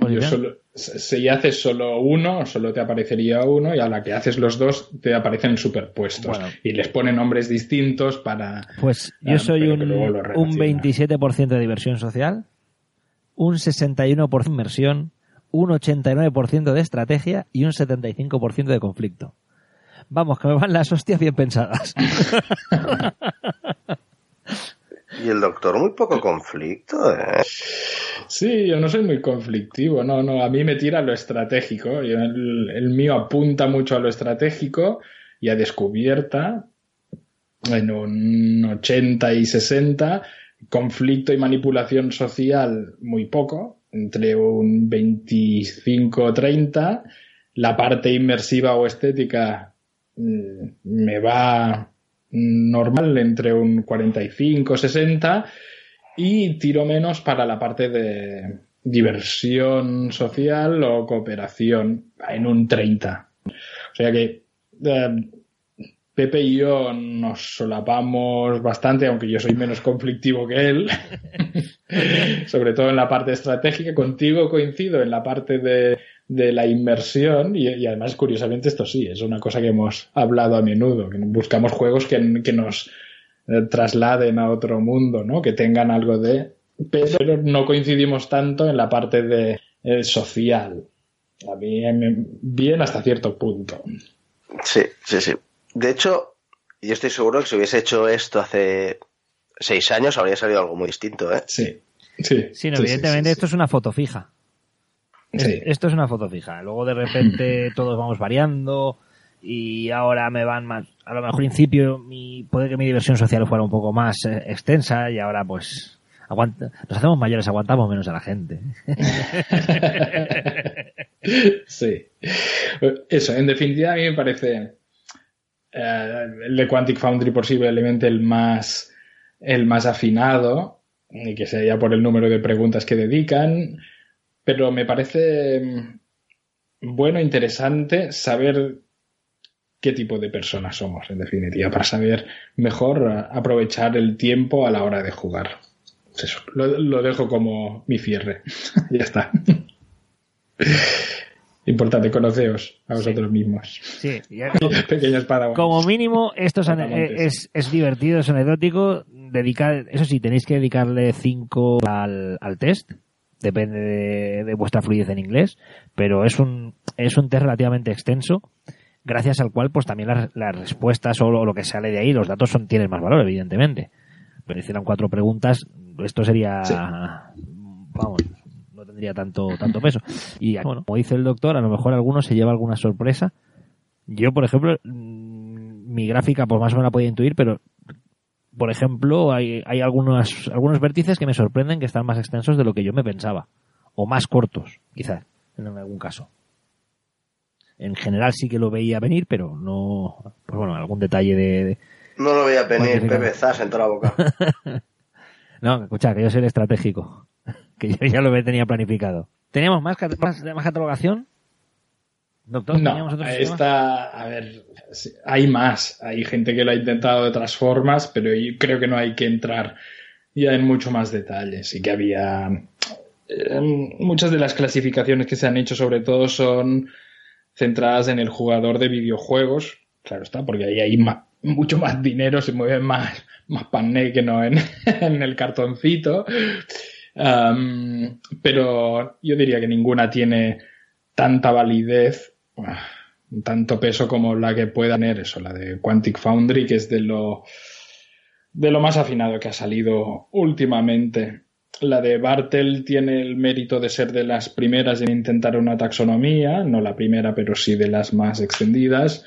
S5: si haces solo uno, solo te aparecería uno, y a la que haces los dos, te aparecen superpuestos. Y les pone nombres distintos para.
S4: Pues yo ah, soy un, un 27% de diversión social, un 61% de inmersión, un 89% de estrategia y un 75% de conflicto. Vamos, que me van las hostias bien pensadas.
S6: Y el doctor muy poco conflicto, ¿eh?
S5: Sí, yo no soy muy conflictivo, no, no, a mí me tira lo estratégico. El, el mío apunta mucho a lo estratégico y a descubierta en un 80 y 60, conflicto y manipulación social muy poco, entre un 25 o 30. La parte inmersiva o estética mm, me va normal entre un 45 60 y tiro menos para la parte de diversión social o cooperación en un 30. O sea que eh, Pepe y yo nos solapamos bastante, aunque yo soy menos conflictivo que él, sobre todo en la parte estratégica. Contigo coincido en la parte de, la inmersión y, además, curiosamente, esto sí, es una cosa que hemos hablado a menudo, que buscamos juegos que, nos eh, trasladen a otro mundo, ¿no? que tengan algo de... Pero no coincidimos tanto en la parte de eh, social. A mí bien hasta cierto punto.
S6: Sí, sí, sí. De hecho, yo estoy seguro que si hubiese hecho esto hace seis años habría salido algo muy distinto, ¿eh?
S5: Sí. Sí,
S4: sí, evidentemente esto es una foto fija. Esto es una foto fija. Luego de repente todos vamos variando y ahora me van más. A lo mejor al principio mi, puede que mi diversión social fuera un poco más eh, extensa y ahora pues aguanta, nos hacemos mayores, aguantamos menos a la gente.
S5: sí. Eso, en definitiva a mí me parece eh, el de Quantic Foundry posiblemente el más, el más afinado, y que sea por el número de preguntas que dedican, pero me parece mm, bueno, interesante saber qué tipo de personas somos, en definitiva, para saber mejor aprovechar el tiempo a la hora de jugar. Pues eso, lo dejo como mi cierre. ya está. Importante, conoceos a vosotros mismos.
S4: Sí, pequeños Como mínimo, esto es, es, divertido, es anecdótico. Dedicar, eso sí, tenéis que dedicarle 5 al, al test. Depende de, vuestra fluidez en inglés. Pero es un, es un test relativamente extenso. Gracias al cual, pues también las, las respuestas o lo, que sale de ahí, los datos son, tienen más valor, evidentemente. Pero hicieran cuatro preguntas, esto sería, vamos, tendría tanto, tanto peso. Y bueno, como dice el doctor, a lo mejor alguno se lleva alguna sorpresa. Yo, por ejemplo, mm, mi gráfica, pues más o menos la podía intuir, pero por ejemplo, hay, hay algunos, algunos vértices que me sorprenden que están más extensos de lo que yo me pensaba. O más cortos, quizás, en algún caso. En general sí que lo veía venir, pero no, pues bueno, algún detalle de...
S6: no lo veía venir, Pepe, zas en toda la boca.
S4: no, escucha, que yo soy el estratégico. que yo ya lo tenía planificado. ¿Teníamos más, más, más catalogación?
S5: Doctor, no, esta, a ver, hay más. Hay gente que lo ha intentado de otras formas, pero yo creo que no hay que entrar ya en mucho más detalles. Y que había. Eh, muchas de las clasificaciones que se han hecho, sobre todo, son centradas en el jugador de videojuegos. Claro está, porque ahí hay mucho más dinero, se mueve más, más pané que no en, en el cartoncito pero yo diría que ninguna tiene tanta validez, tanto peso como la que pueda tener eso, la de Quantic Foundry, que es de lo, de lo más afinado que ha salido últimamente. la de Bartel tiene el mérito de ser de las primeras en intentar una taxonomía, no la primera, pero sí de las más extendidas.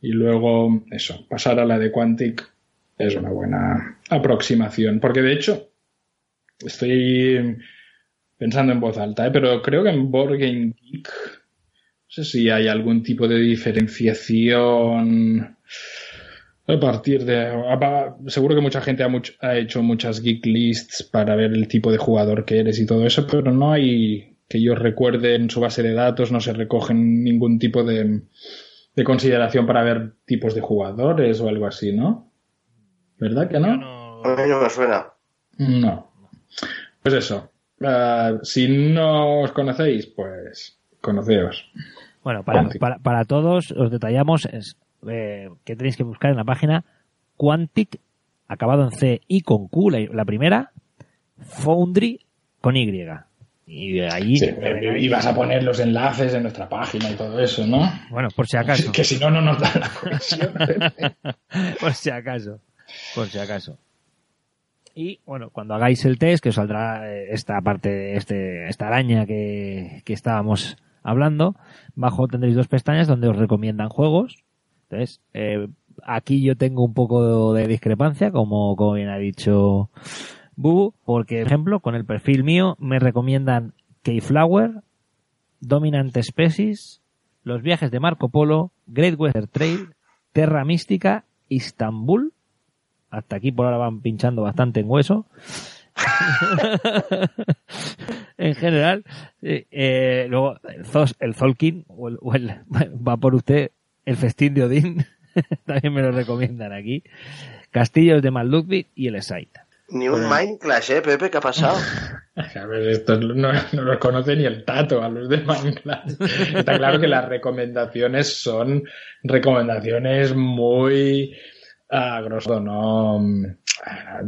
S5: Y luego, eso, pasar a la de Quantic es una buena aproximación. Porque de hecho, estoy pensando en voz alta, ¿eh? pero creo que en Board Game Geek, no sé si hay algún tipo de diferenciación a partir de. Seguro que mucha gente ha, ha, hecho muchas geek lists para ver el tipo de jugador que eres y todo eso, pero no hay que yo recuerde en su base de datos, no se recogen ningún tipo de, de consideración para ver tipos de jugadores o algo así, ¿no? ¿Verdad que no?
S6: no... A mí no me suena.
S5: No. Pues eso. Uh, si no os conocéis, pues conoceos.
S4: Bueno, para, para, para todos os detallamos es, eh, que tenéis que buscar en la página Quantic, acabado en C y con Q, la, la primera, Foundry con Y. Y ahí.
S5: Sí, y vas a poner los enlaces en nuestra página y todo eso, ¿no?
S4: Bueno, por si acaso.
S5: Que si no, no nos da la conexión.
S4: por si acaso. Por si acaso. Y bueno, cuando hagáis el test, que os saldrá esta parte, este, esta araña que, que estábamos hablando, bajo tendréis dos pestañas donde os recomiendan juegos. Entonces, eh, aquí yo tengo un poco de discrepancia, como, como bien ha dicho Bubu, porque, por ejemplo, con el perfil mío me recomiendan Keyflower, Dominant Species, Los viajes de Marco Polo, Great Western Trail, Terra Mística, Istanbul. Hasta aquí por ahora van pinchando bastante en hueso. en general, eh, luego el, Zos, el Zolkin o el, o el, va por usted el festín de Odín, también me lo recomiendan aquí. Castillos de Maldugby y el Site.
S6: Ni un Mind Clash, ¿eh, Pepe? ¿Qué ha pasado?
S5: A ver, esto no, no los conoce ni el tato a los de Mind Clash. Está claro que las recomendaciones son recomendaciones muy a grosso, no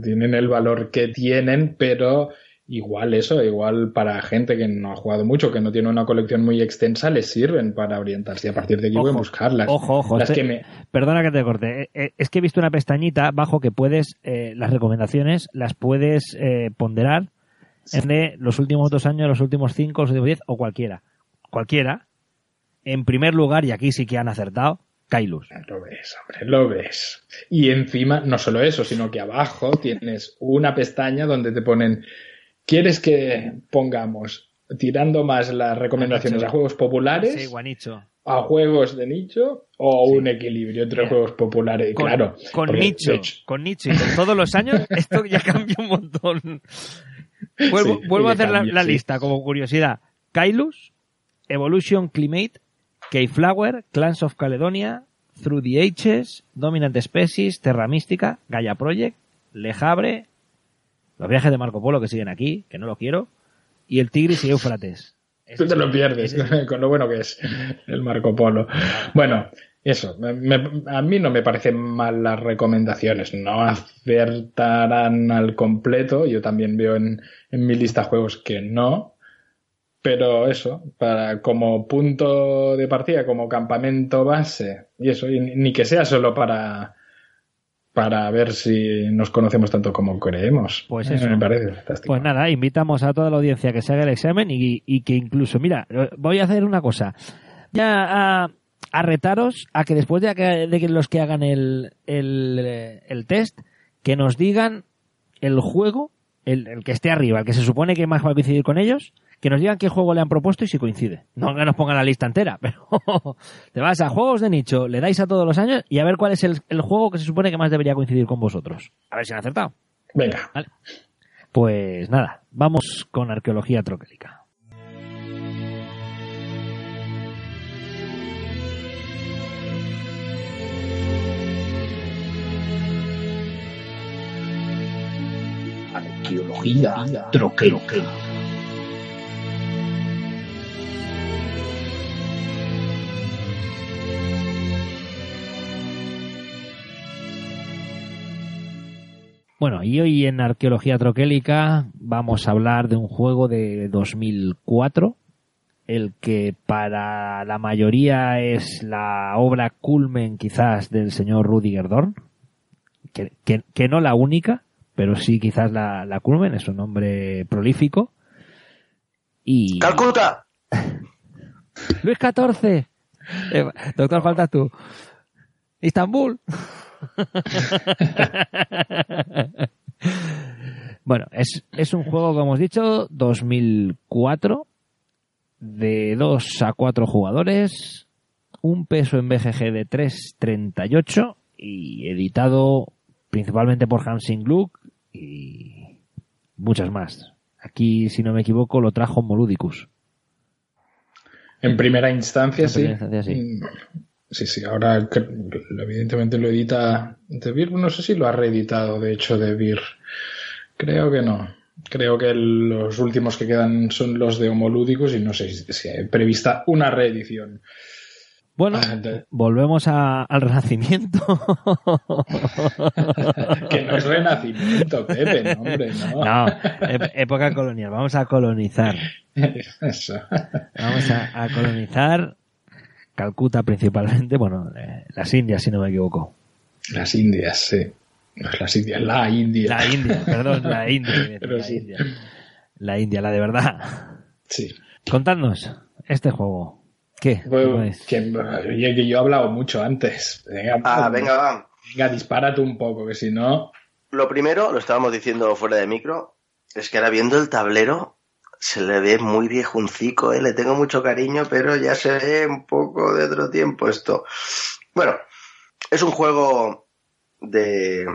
S5: tienen el valor que tienen, pero igual eso, igual para gente que no ha jugado mucho, que no tiene una colección muy extensa, les sirven para orientarse y a partir de aquí pueden buscarlas.
S4: Ojo, ojo.
S5: Las
S4: este,
S5: que me...
S4: Perdona que te corte. Es que he visto una pestañita abajo que puedes, eh, las recomendaciones las puedes eh, ponderar en de los últimos dos años, los últimos cinco, los últimos diez o cualquiera. Cualquiera. En primer lugar, y aquí sí que han acertado, Kailus.
S5: Lo ves, hombre, lo ves. Y encima, no solo eso, sino que abajo tienes una pestaña donde te ponen ¿Quieres que pongamos, tirando más las recomendaciones a juegos populares,
S4: sí, guanicho.
S5: a juegos de nicho o sí. un equilibrio entre juegos populares?
S4: Con,
S5: claro.
S4: Con nicho, hecho... con nicho y con todos los años, esto ya cambia un montón. Vuelvo, sí, vuelvo a hacer cambia, la, la lista como curiosidad. Kailus, Evolution Climate, Keyflower, Clans of Caledonia, Through the Ages, Dominant Species, Terra Mística, Gaia Project, Lejabre, los viajes de Marco Polo que siguen aquí, que no lo quiero, y el Tigris y Éufrates.
S5: Tú te lo pierdes con lo bueno que es el Marco Polo. Bueno, eso, me, a mí no me parecen mal las recomendaciones, no acertarán al completo, yo también veo en, en mi lista juegos que no, pero eso, para como punto de partida, como campamento base, y eso, y ni que sea solo para para ver si nos conocemos tanto como creemos.
S4: Pues eso.
S5: Me parece fantástico.
S4: Pues nada, invitamos a toda la audiencia que se haga el examen y, y que incluso, mira, voy a hacer una cosa. Ya a, a retaros a que después de que, de que los que hagan el, el, el, test, que nos digan el juego, el, el, que esté arriba, el que se supone que más va a coincidir con ellos, que nos digan qué juego le han propuesto y si coincide. No que nos pongan la lista entera, pero te vas a juegos de nicho, le dais a todos los años y a ver cuál es el, el juego que se supone que más debería coincidir con vosotros. A ver si han acertado.
S5: Venga.
S4: Vale. Pues nada, vamos con arqueología troquélica.
S7: Arqueología troquélica.
S4: Bueno, y hoy en Arqueología Troquélica vamos a hablar de un juego de 2004, el que para la mayoría es la obra culmen quizás del señor Rudiger Dorn, que, que, que no la única, pero sí quizás la, la culmen, es un hombre prolífico. Y...
S6: ¡Calcuta!
S4: Luis XIV. Eh, doctor, falta tú. Istambul. bueno, es, es un juego, como hemos dicho, 2004, de 2 a 4 jugadores, un peso en BGG de 3.38 y editado principalmente por Hansing Gluck y muchas más. Aquí, si no me equivoco, lo trajo Moludicus.
S5: En primera instancia,
S4: En
S5: sí.
S4: primera instancia, sí.
S5: Sí, sí, ahora evidentemente lo edita De Beer, no sé si lo ha reeditado, de hecho, De Beer. Creo que no. Creo que los últimos que quedan son los de Homolúdicos y no sé si, si hay prevista una reedición.
S4: Bueno,
S5: Ah,
S4: volvemos a- al Renacimiento.
S5: que no es renacimiento, Pepe, no, hombre, no.
S4: No, época colonial. Vamos a colonizar.
S5: Eso.
S4: Vamos a, a colonizar Calcuta principalmente, bueno, eh, las Indias, si no me equivoco.
S5: Las Indias, sí. No es las Indias, la India.
S4: La India, perdón, la India.
S5: Pero
S4: la
S5: sí.
S4: India. La India, la de verdad.
S5: Sí.
S4: Contadnos, este juego. ¿Qué?
S5: Bueno, que, oye, que yo he hablado mucho antes. Venga,
S6: Ah, venga, va.
S5: venga, dispárate un poco, que si no.
S6: Lo primero, lo estábamos diciendo fuera de micro, es que ahora viendo el tablero se le ve muy viejuncico, ¿eh? Le tengo mucho cariño, pero ya se ve un poco de otro tiempo esto. Bueno, es un juego de...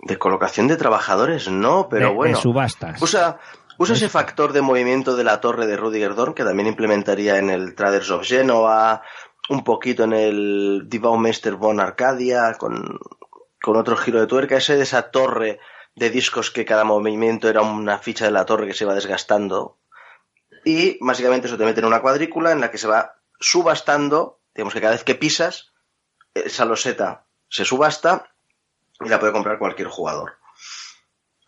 S6: de colocación de trabajadores, no, pero
S4: De- de
S6: bueno.
S4: subastas.
S6: Usa, usa ese factor de movimiento de la torre de Rudiger Dorn que también implementaría en el Traders of Genoa, un poquito en el Divaumeister von Arcadia, con, con otro giro de tuerca, ese de esa torre de discos que cada movimiento era una ficha de la torre que se va desgastando. Y básicamente eso te mete en una cuadrícula en la que se va subastando, digamos que cada vez que pisas, esa loseta se subasta y la puede comprar cualquier jugador.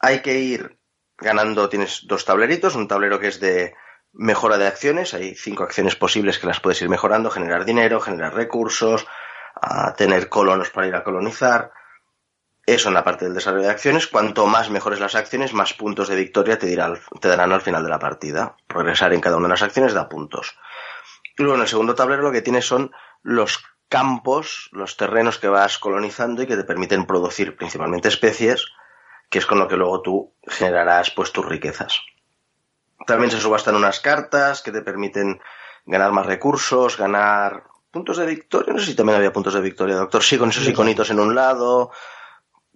S6: Hay que ir ganando, tienes dos tableritos, un tablero que es de mejora de acciones, hay cinco acciones posibles que las puedes ir mejorando, generar dinero, generar recursos, a tener colonos para ir a colonizar. Eso en la parte del desarrollo de acciones. Cuanto más mejores las acciones, más puntos de victoria te, dirá al- te darán al final de la partida. Progresar en cada una de las acciones da puntos. Y luego en el segundo tablero lo que tienes son los campos, los terrenos que vas colonizando y que te permiten producir principalmente especies, que es con lo que luego tú generarás pues tus riquezas. También se subastan unas cartas que te permiten ganar más recursos, ganar puntos de victoria. No sé si también había puntos de victoria, doctor. Sí, con esos iconitos en un lado.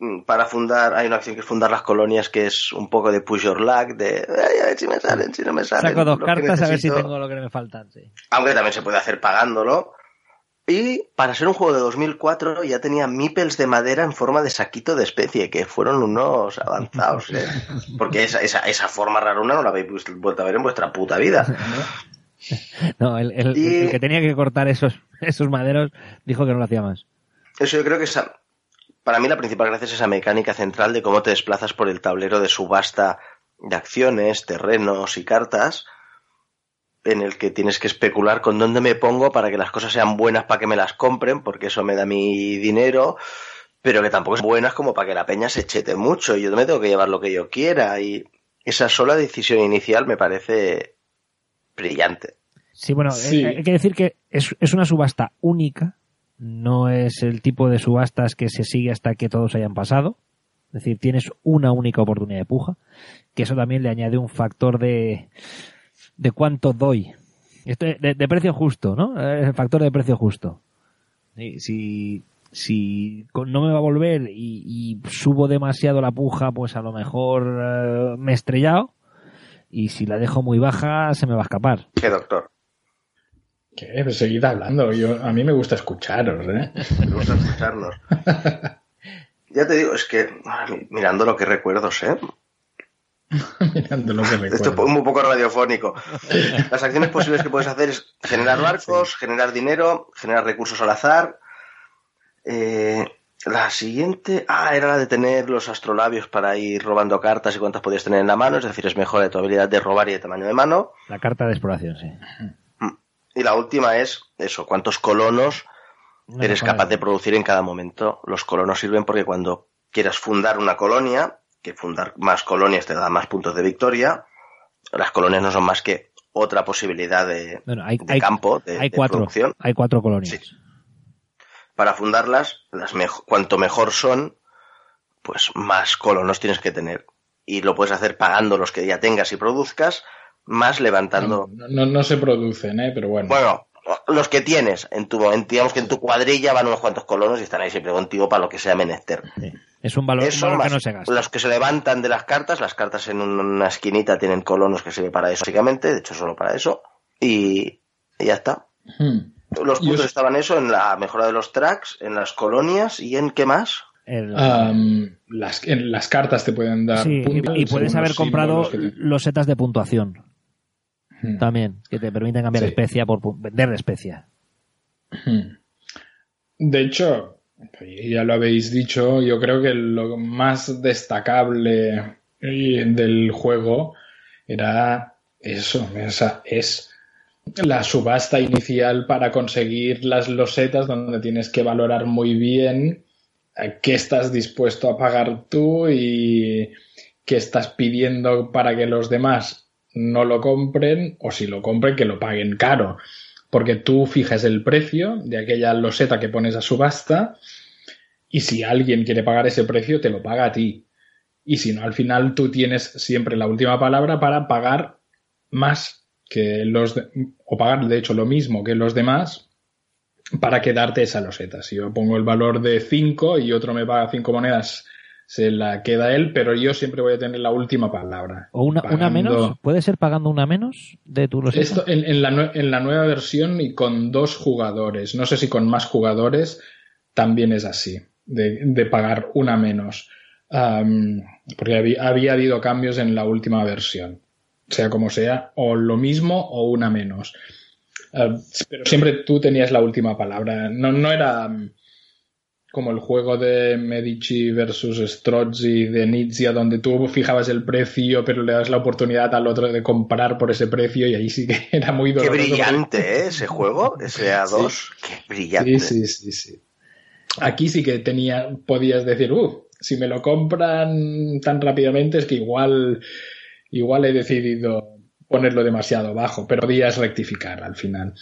S6: Mm, Para fundar, hay una acción que es fundar las colonias, que es un poco de push your luck, de "Ay, a ver si me salen, si no me salen.
S4: Saco dos cartas a ver si
S6: necesito".
S4: tengo lo que me faltan. Sí.
S6: Aunque también se puede hacer pagándolo. Y para ser un juego de 2004 ya tenía meeples de madera en forma de saquito de especie, que fueron unos avanzados, ¿eh? Porque esa, esa, esa forma raruna no la habéis vuelto a ver en vuestra puta vida.
S4: No, el, el-
S6: Y-
S4: el que tenía que cortar esos, esos maderos dijo que no lo hacía más.
S6: Eso yo creo que esa, para mí la principal gracia es esa mecánica central de cómo te desplazas por el tablero de subasta de acciones, terrenos y cartas, en el que tienes que especular con dónde me pongo para que las cosas sean buenas para que me las compren, porque eso me da mi dinero, pero que tampoco son buenas como para que la peña se chete mucho y yo me tengo que llevar lo que yo quiera y esa sola decisión inicial me parece brillante.
S4: Sí, bueno,
S5: Sí.
S4: eh, hay que decir que es, es una subasta única, no es el tipo de subastas que se sigue hasta que todos hayan pasado. Es decir, tienes una única oportunidad de puja, que eso también le añade un factor de, de cuánto doy. De, precio justo, ¿no? El factor de precio justo. Si, si no me va a volver y, y subo demasiado la puja, pues a lo mejor eh, me he estrellado. Y si la dejo muy baja, se me va a escapar.
S6: ¿Qué doctor?
S5: ¿Qué? Pues seguid hablando. Yo, a mí me gusta escucharos, ¿eh?
S6: Me gusta escucharnos. Ya te digo, es que mi- mirando lo que recuerdos, ¿eh?
S5: Mirando lo que
S6: Esto es
S5: recuerdo.
S6: un poco radiofónico. Las acciones posibles que puedes hacer es generar barcos, generar dinero, generar recursos al azar. Eh, la siguiente, ah, era la de tener los astrolabios para ir robando cartas y cuántas podías tener en la mano, es decir, es mejor de tu habilidad de robar y de tamaño de mano.
S4: La carta de exploración, sí.
S6: Y la última es eso, cuántos colonos
S4: No
S6: eres capaz de producir en cada momento. Los colonos sirven porque cuando quieras fundar una colonia, que fundar más colonias te da más puntos de victoria. Las colonias no son más que otra posibilidad de,
S4: Bueno, hay,
S6: de
S4: hay-
S6: campo, de,
S4: hay
S6: de
S4: cuatro,
S6: producción.
S4: hay cuatro colonias.
S6: Sí. Para fundarlas, las mejo- cuanto mejor son, pues más colonos tienes que tener. Y lo puedes hacer pagando los que ya tengas y produzcas, más levantando.
S5: No, no, no se producen, ¿eh? Pero bueno.
S6: Bueno, los que tienes en tu, en- digamos que en tu cuadrilla van unos cuantos colonos y están ahí siempre contigo para lo que sea menester.
S4: Sí. Es un valor, un
S6: Eso
S4: que no se gasta.
S6: los que se levantan de las cartas, las cartas en un- una esquinita tienen colonos que sirve para eso, básicamente, de hecho solo para eso, y, y ya está.
S5: Hmm.
S6: Los puntos
S5: os-
S6: estaban eso en la mejora de los tracks, en las colonias y en qué más.
S4: El-
S5: Am, las, en las cartas te pueden dar
S4: sí,
S5: puntos
S4: y, y puedes haber comprado
S5: te-
S4: los setas de puntuación
S5: Hmm.
S4: también, que te permiten cambiar
S5: Sí.
S4: especia por vender especia.
S5: Hmm. De hecho, ya lo habéis dicho, yo creo que lo más destacable del juego era eso, esa es la subasta inicial para conseguir las losetas donde tienes que valorar muy bien eh, qué estás dispuesto a pagar tú y qué estás pidiendo para que los demás no lo compren o si lo compren que lo paguen caro. Porque tú fijas el precio de aquella loseta que pones a subasta y si alguien quiere pagar ese precio te lo paga a ti. Y si no al final tú tienes siempre la última palabra para pagar más que los o pagar de hecho lo mismo que los demás para quedarte esa loseta. Si yo pongo el valor de 5 y otro me paga 5 monedas se la queda él pero yo siempre voy a tener la última palabra
S4: O una, una menos, ¿puede ser pagando una menos de tu loseta?
S5: esto en, en la, en la nueva versión y con dos jugadores. No sé si con más jugadores también es así, de, de pagar una menos. Porque había, había habido cambios en la última versión. Sea como sea, o lo mismo o una menos. Ah, pero siempre tú tenías la última palabra. No, no era como el juego de Medici versus Strozzi de Nizia, donde tú fijabas el precio, pero le das la oportunidad al otro de comprar por ese precio, y ahí sí que era muy
S6: Qué
S5: doloroso.
S6: brillante, ¿eh? Ese juego, ese A2. Qué brillante.
S5: Sí, sí, sí, sí. Aquí sí que tenía, podías decir, uh, si me lo compran tan rápidamente es que igual, igual he decidido ponerlo demasiado bajo, pero podías rectificar al final.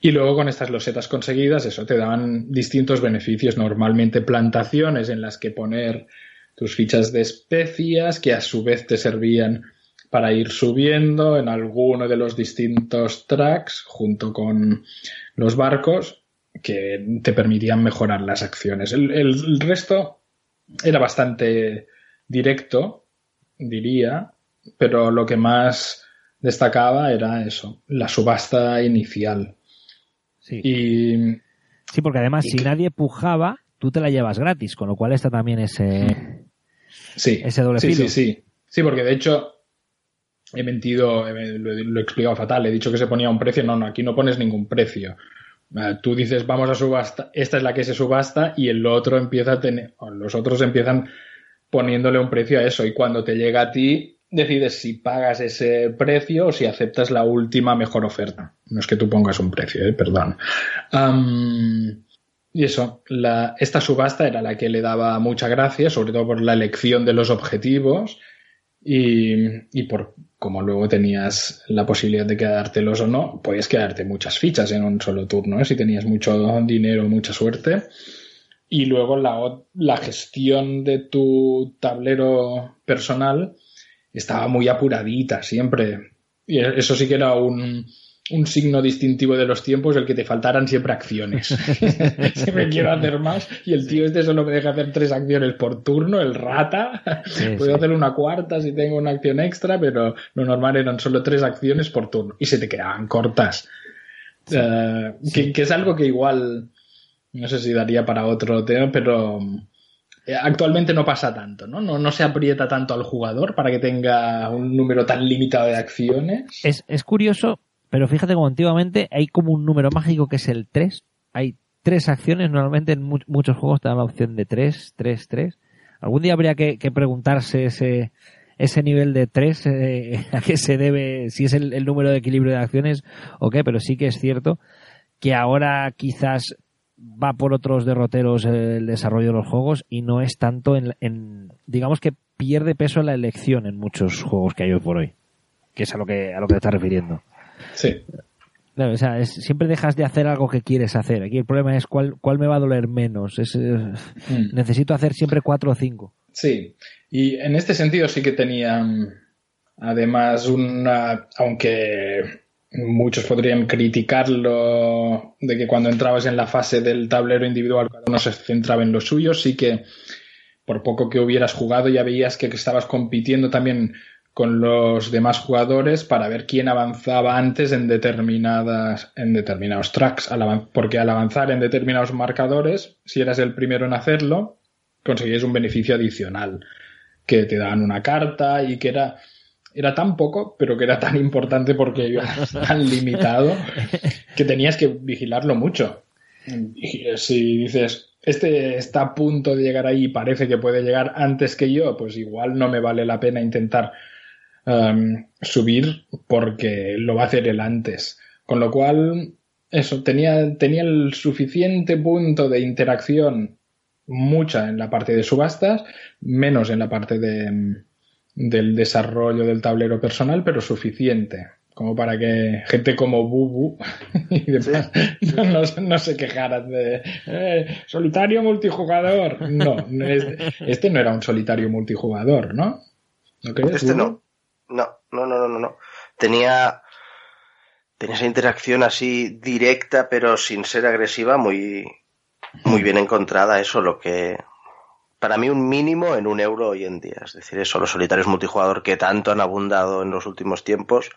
S5: Y luego con estas losetas conseguidas, eso te daban distintos beneficios, normalmente plantaciones en las que poner tus fichas de especias, que a su vez te servían para ir subiendo en alguno de los distintos tracks junto con los barcos que te permitían mejorar las acciones. El, el resto era bastante directo, diría, pero lo que más destacaba era eso, la subasta inicial.
S4: Sí.
S5: Y
S4: Sí, porque además,
S5: y
S4: si
S5: que-
S4: nadie pujaba, tú te la llevas gratis, con lo cual está también ese,
S5: sí,
S4: ese doble
S5: sí,
S4: filo.
S5: sí, sí. Sí, porque de hecho he mentido, he- lo, lo he explicado fatal, he dicho que se ponía un precio, no, no, aquí no pones ningún precio. Eh, Tú dices, vamos a subasta, esta es la que se subasta y el otro empieza a tener, los otros empiezan poniéndole un precio a eso y cuando te llega a ti decides si pagas ese precio o si aceptas la última mejor oferta. No es que tú pongas un precio, eh, perdón. Y eso, la, esta subasta era la que le daba mucha gracia, sobre todo por la elección de los objetivos y, y por como luego tenías la posibilidad de quedártelos o no, podías quedarte muchas fichas en un solo turno, ¿eh? si tenías mucho dinero, mucha suerte. Y luego la, la gestión de tu tablero personal estaba muy apuradita siempre. Y eso sí que era un, un signo distintivo de los tiempos el que te faltaran siempre acciones. siempre quiero hacer más y el tío este solo me deja hacer tres acciones por turno, el rata.
S4: Sí,
S5: Puedo
S4: sí.
S5: hacer una cuarta si tengo una acción extra, pero lo normal eran solo tres acciones por turno y se te quedaban cortas. Eh, que, que es algo que igual no sé si daría para otro tema, pero actualmente no pasa tanto, ¿no? ¿no? No se aprieta tanto al jugador para que tenga un número tan limitado de acciones.
S4: Es, es curioso, pero fíjate como antiguamente hay como un número mágico que es el 3. Hay tres acciones, normalmente en mu- muchos juegos te dan la opción de 3, 3, 3. Algún día habría que, que preguntarse ese, ese nivel de 3, eh, a qué se debe, si es el, el número de equilibrio de acciones o qué, pero sí que es cierto que ahora quizás va por otros derroteros el desarrollo de los juegos y no es tanto en, en digamos que pierde peso en la elección en muchos juegos que hay hoy por hoy, que es a lo que a lo que te estás refiriendo.
S5: Sí.
S4: Claro, o sea, es, siempre dejas de hacer algo que quieres hacer. Aquí el problema es cuál, cuál me va a doler menos. Es,
S5: Mm.
S4: Necesito hacer siempre cuatro o cinco.
S5: Sí, y en este sentido sí que tenía mm, además una, aunque muchos podrían criticarlo de que cuando entrabas en la fase del tablero individual cada uno se centraba en lo suyo, sí que por poco que hubieras jugado ya veías que estabas compitiendo también con los demás jugadores para ver quién avanzaba antes en determinadas en determinados tracks. Porque al avanzar en determinados marcadores si eras el primero en hacerlo conseguías un beneficio adicional que te daban una carta y que era era tan poco pero que era tan importante porque era tan limitado que tenías que vigilarlo mucho y si dices este está a punto de llegar ahí y parece que puede llegar antes que yo pues igual no me vale la pena intentar um, subir porque lo va a hacer él antes. Con lo cual, eso, tenía, tenía el suficiente punto de interacción, mucha en la parte de subastas, menos en la parte de, mm, del desarrollo del tablero personal, pero suficiente. Como para que gente como Bubu y demás no, no, no se quejaran de "Eh, solitario multijugador. No, no es- este no era un solitario multijugador, ¿no? ¿No crees?
S6: Este
S5: Bubu?
S6: No, no, no, no, no, no. Tenía, tenía esa interacción así directa, pero sin ser agresiva, muy, muy bien encontrada. Eso lo que, para mí un mínimo en un euro hoy en día. Es decir, eso, los solitarios multijugador que tanto han abundado en los últimos tiempos.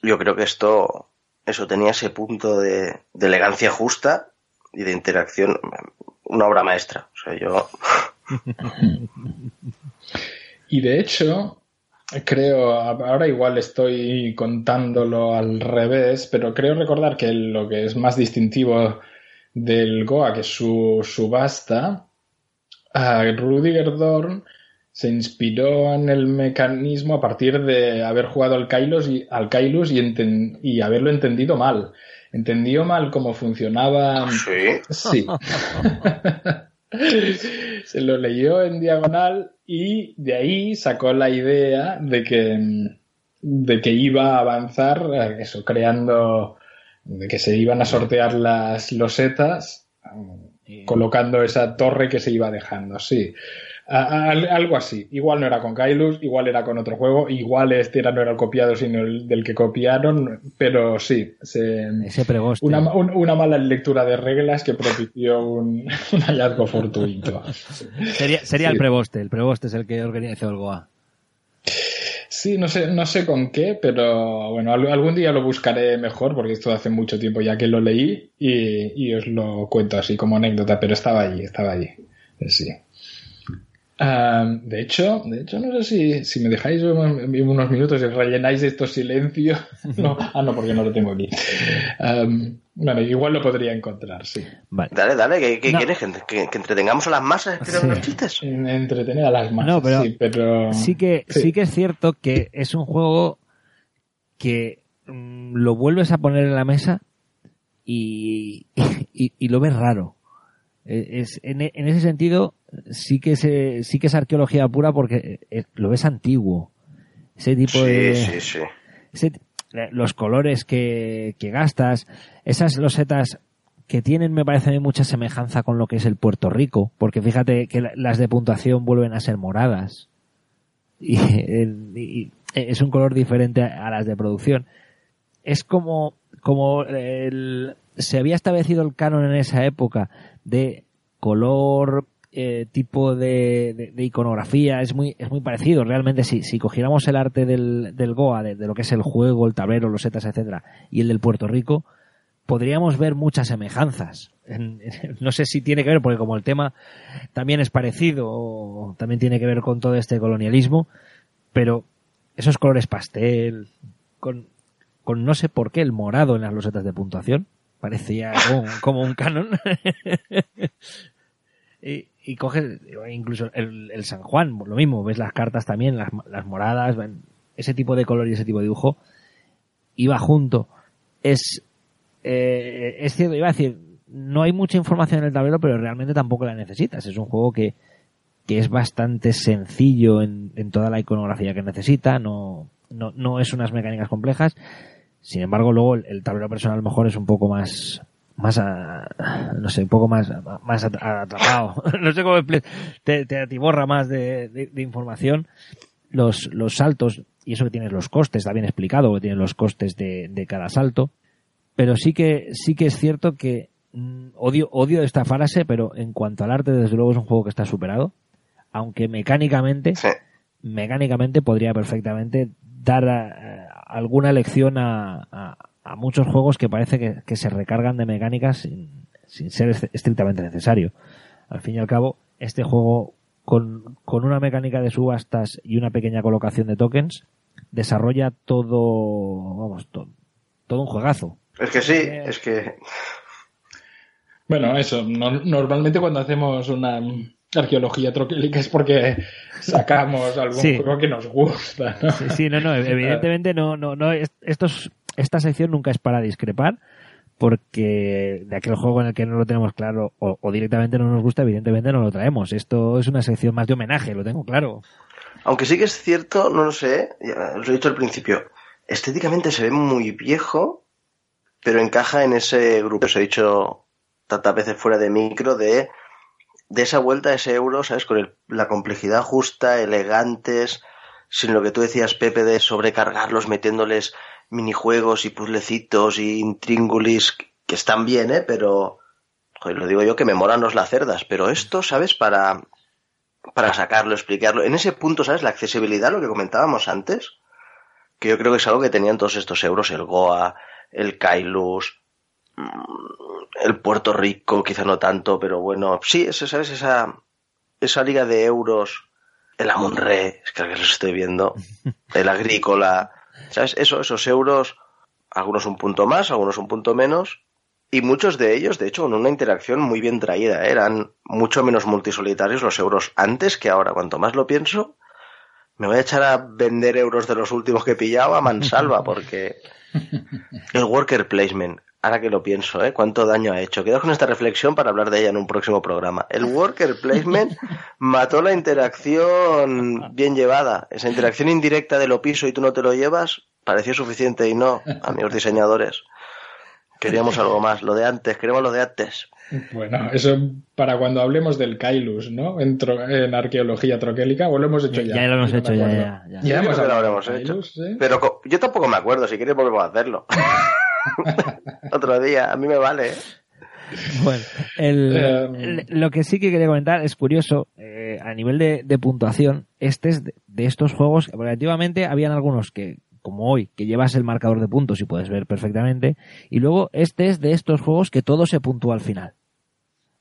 S6: Yo creo que esto, eso tenía ese punto de, de elegancia justa y de interacción, una obra maestra. O sea, yo,
S5: Y de hecho, creo, ahora igual estoy contándolo al revés, pero creo recordar que lo que es más distintivo del Goa, que es su subasta, a Rudiger Dorn se inspiró en el mecanismo a partir de haber jugado al Kailus y, al y, enten- y haberlo entendido mal. Entendió mal cómo funcionaba.
S6: sí.
S5: Sí. Se lo leyó en diagonal y de ahí sacó la idea de que, de que iba a avanzar, eso, creando, de que se iban a sortear las losetas, mm, colocando esa torre que se iba dejando, sí. A- a- al- algo así. Igual no era con Kailus, igual era con otro juego, igual este era, no era el copiado, sino el del que copiaron, pero sí, se,
S4: Ese pregoste.
S5: una, un- una mala lectura de reglas que propició un, un hallazgo fortuito.
S4: Sería, sería
S5: Sí.
S4: el preboste. El preboste es el que organizó el Goa.
S5: Sí, no sé, no sé con qué, pero bueno, al- algún día lo buscaré mejor porque esto hace mucho tiempo ya que lo leí y, y os lo cuento así como anécdota, pero estaba allí, estaba allí. Sí. De hecho, de hecho, no sé si, si me dejáis unos, minutos y rellenáis estos silencios. No, ah, no, porque no lo tengo aquí. Bueno, igual lo podría encontrar, sí.
S4: Vale.
S6: Dale, dale, ¿qué, qué
S4: No.
S6: quieres? ¿Que, que- que entretengamos a las masas escribiendo
S4: Sí.
S6: los chistes?
S5: En- Entretener a las masas,
S4: No, pero
S5: sí, pero...
S4: Sí que,
S5: Sí.
S4: sí que es cierto que es un juego que mm, lo vuelves a poner en la mesa y, y, y lo ves raro. Eh, Es, en, e- en ese sentido, sí que, se, sí que es arqueología pura porque eh, lo ves antiguo. Ese tipo
S6: Sí,
S4: de...
S6: sí, sí.
S4: ese- los colores que, que gastas, esas losetas que tienen, me parece mucha semejanza con lo que es el Puerto Rico, porque fíjate que la- las de puntuación vuelven a ser moradas. Y, y es un color diferente a las de producción. Es como, como el- se había establecido el canon en esa época de color, eh, tipo de, de- de iconografía, es muy, es muy parecido. Realmente, si, si cogiéramos el arte del, del Goa, de, lo que es el juego, el tablero, los setas, etcétera, y el del Puerto Rico, podríamos ver muchas semejanzas. No sé si tiene que ver, porque como el tema también es parecido, o también tiene que ver con todo este colonialismo, pero esos colores pastel, con, con no sé por qué el morado en las losetas de puntuación, parecía como, como un canon. y coges incluso el, San Juan, lo mismo, ves las cartas también, las, las moradas, ese tipo de color y ese tipo de dibujo, iba junto. Es, eh, es cierto, iba a decir, no hay mucha información en el tablero, pero realmente tampoco la necesitas. Es un juego que, que es bastante sencillo en, en toda la iconografía que necesita, no, no, no es unas mecánicas complejas. Sin embargo, luego el, el tablero personal a lo mejor es un poco más, más a, no sé, un poco más, más at- atrapado. no sé cómo te, te atiborra más de, de- de información. Los, los saltos, y eso que tienes los costes, está bien explicado, que tienes los costes de, de cada salto. Pero sí que, sí que es cierto que mm, odio, odio esta frase, pero en cuanto al arte, desde luego es un juego que está superado. Aunque mecánicamente,
S6: Sí.
S4: mecánicamente podría perfectamente dar eh, alguna lección a, a- a muchos juegos que parece que, que se recargan de mecánicas sin, sin ser est- estrictamente necesario. Al fin y al cabo, este juego con, con una mecánica de subastas y una pequeña colocación de tokens desarrolla todo, vamos, to- todo un juegazo.
S6: Es que sí, es que.
S5: Bueno, eso. no- normalmente cuando hacemos una arqueología troquélica es porque sacamos algún
S4: Sí.
S5: juego que nos gusta, ¿no?
S4: Sí, sí, no, no, evidentemente no, no, no, es- estos, esta sección nunca es para discrepar, porque de aquel juego en el que no lo tenemos claro o, directamente no nos gusta, evidentemente no lo traemos. Esto es una sección más de homenaje, lo tengo claro.
S6: Aunque sí que es cierto, no lo sé, os he dicho al principio, estéticamente se ve muy viejo, pero encaja en ese grupo os he dicho tantas veces fuera de micro de, de esa vuelta a ese euro, ¿sabes? Con el- la complejidad justa, elegantes, sin lo que tú decías, Pepe, de sobrecargarlos metiéndoles minijuegos y puzzlecitos y intríngulis que están bien, ¿eh? Pero, lo digo yo que me molan los lacerdas, pero esto, ¿sabes? Para, para sacarlo, explicarlo. En ese punto, ¿sabes? La accesibilidad, lo que comentábamos antes, que yo creo que es algo que tenían todos estos euros, el Goa, el Kailus, mm, el Puerto Rico, quizá no tanto, pero bueno, sí, ese, ¿sabes? Esa, esa liga de euros, el Amunre, es que los estoy viendo, el Agrícola, ¿sabes? Eso, esos euros, algunos un punto más, algunos un punto menos, y muchos de ellos, de hecho, con una interacción muy bien traída. ¿eh? Eran mucho menos multisolitarios los euros antes que ahora. Cuanto más lo pienso, me voy a echar a vender euros de los últimos que he pillado a mansalva, porque el worker placement, ahora que lo pienso, ¿eh? ¿cuánto daño ha hecho? Quedaos con esta reflexión para hablar de ella en un próximo programa. El worker placement mató la interacción bien llevada. Esa interacción indirecta de lo piso y tú no te lo llevas, pareció suficiente y no, amigos diseñadores. Queríamos algo más, lo de antes, queremos lo de antes.
S5: Bueno, eso para cuando hablemos del Kailus, ¿no? En, tro- en arqueología troquélica, o lo hemos hecho ya.
S4: Ya lo hemos
S5: no
S4: hecho, ya, ya, ya.
S5: Ya hemos
S6: lo habremos
S5: del
S6: hecho.
S5: Kailus, ¿sí?
S6: Pero co- yo tampoco me acuerdo, si queréis volvemos a hacerlo. Otro día, a mí me vale. ¿eh?
S4: Bueno, el-
S5: Eh,
S4: el- lo que sí que quería comentar es curioso, eh, a nivel de, de puntuación, este es de, de estos juegos, relativamente habían algunos que, como hoy, que llevas el marcador de puntos y puedes ver perfectamente, y luego este es de estos juegos que todo se puntúa al final.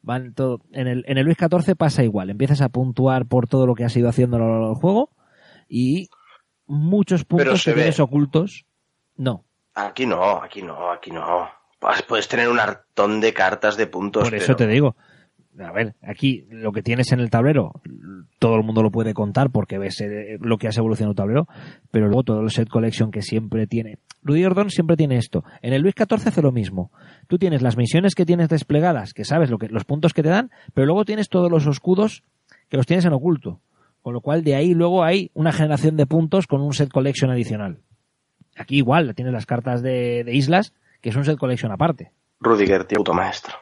S4: Van todo, en el, en el Luis XIV pasa igual, empiezas a puntuar por todo lo que has ido haciendo a lo largo del juego, y muchos puntos
S6: se
S4: que
S6: ve.
S4: tienes ocultos, no.
S6: Aquí no, aquí no, aquí no. Pues Puedes tener un hartón de cartas de puntos.
S4: Por eso
S6: pero-
S4: te digo. A ver, aquí lo que tienes en el tablero, todo el mundo lo puede contar porque ves eh, lo que has evolucionado el tablero, pero luego todo el set collection que siempre tiene. Rudy Ordon siempre tiene esto. En el Luis XIV hace lo mismo. Tú tienes las misiones que tienes desplegadas, que sabes lo que, los puntos que te dan, pero luego tienes todos los escudos que los tienes en oculto. Con lo cual de ahí luego hay una generación de puntos con un set collection adicional. Aquí igual, tienes las cartas de, de islas, que es un set collection aparte.
S6: Rudiger, tío, puto maestro.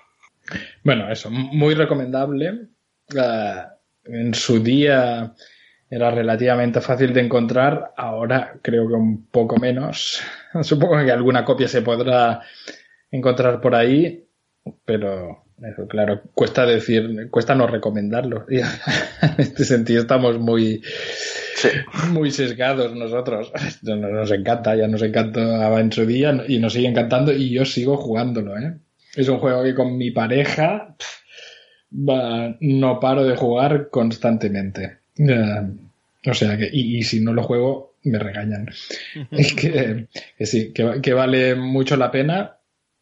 S5: Bueno, eso, muy recomendable. Ah, en su día era relativamente fácil de encontrar, ahora creo que un poco menos. Supongo que alguna copia se podrá encontrar por ahí, pero eso, claro, cuesta decir, cuesta no recomendarlo. Y en este sentido estamos muy,
S6: Sí.
S5: muy sesgados nosotros. Nos, nos encanta, ya nos encantaba en su día y nos sigue encantando y yo sigo jugándolo, ¿eh? Es un juego que con mi pareja pff, va- no paro de jugar constantemente. O sea que, y, y si no lo juego, me regañan. es que, que sí, que, que vale mucho la pena,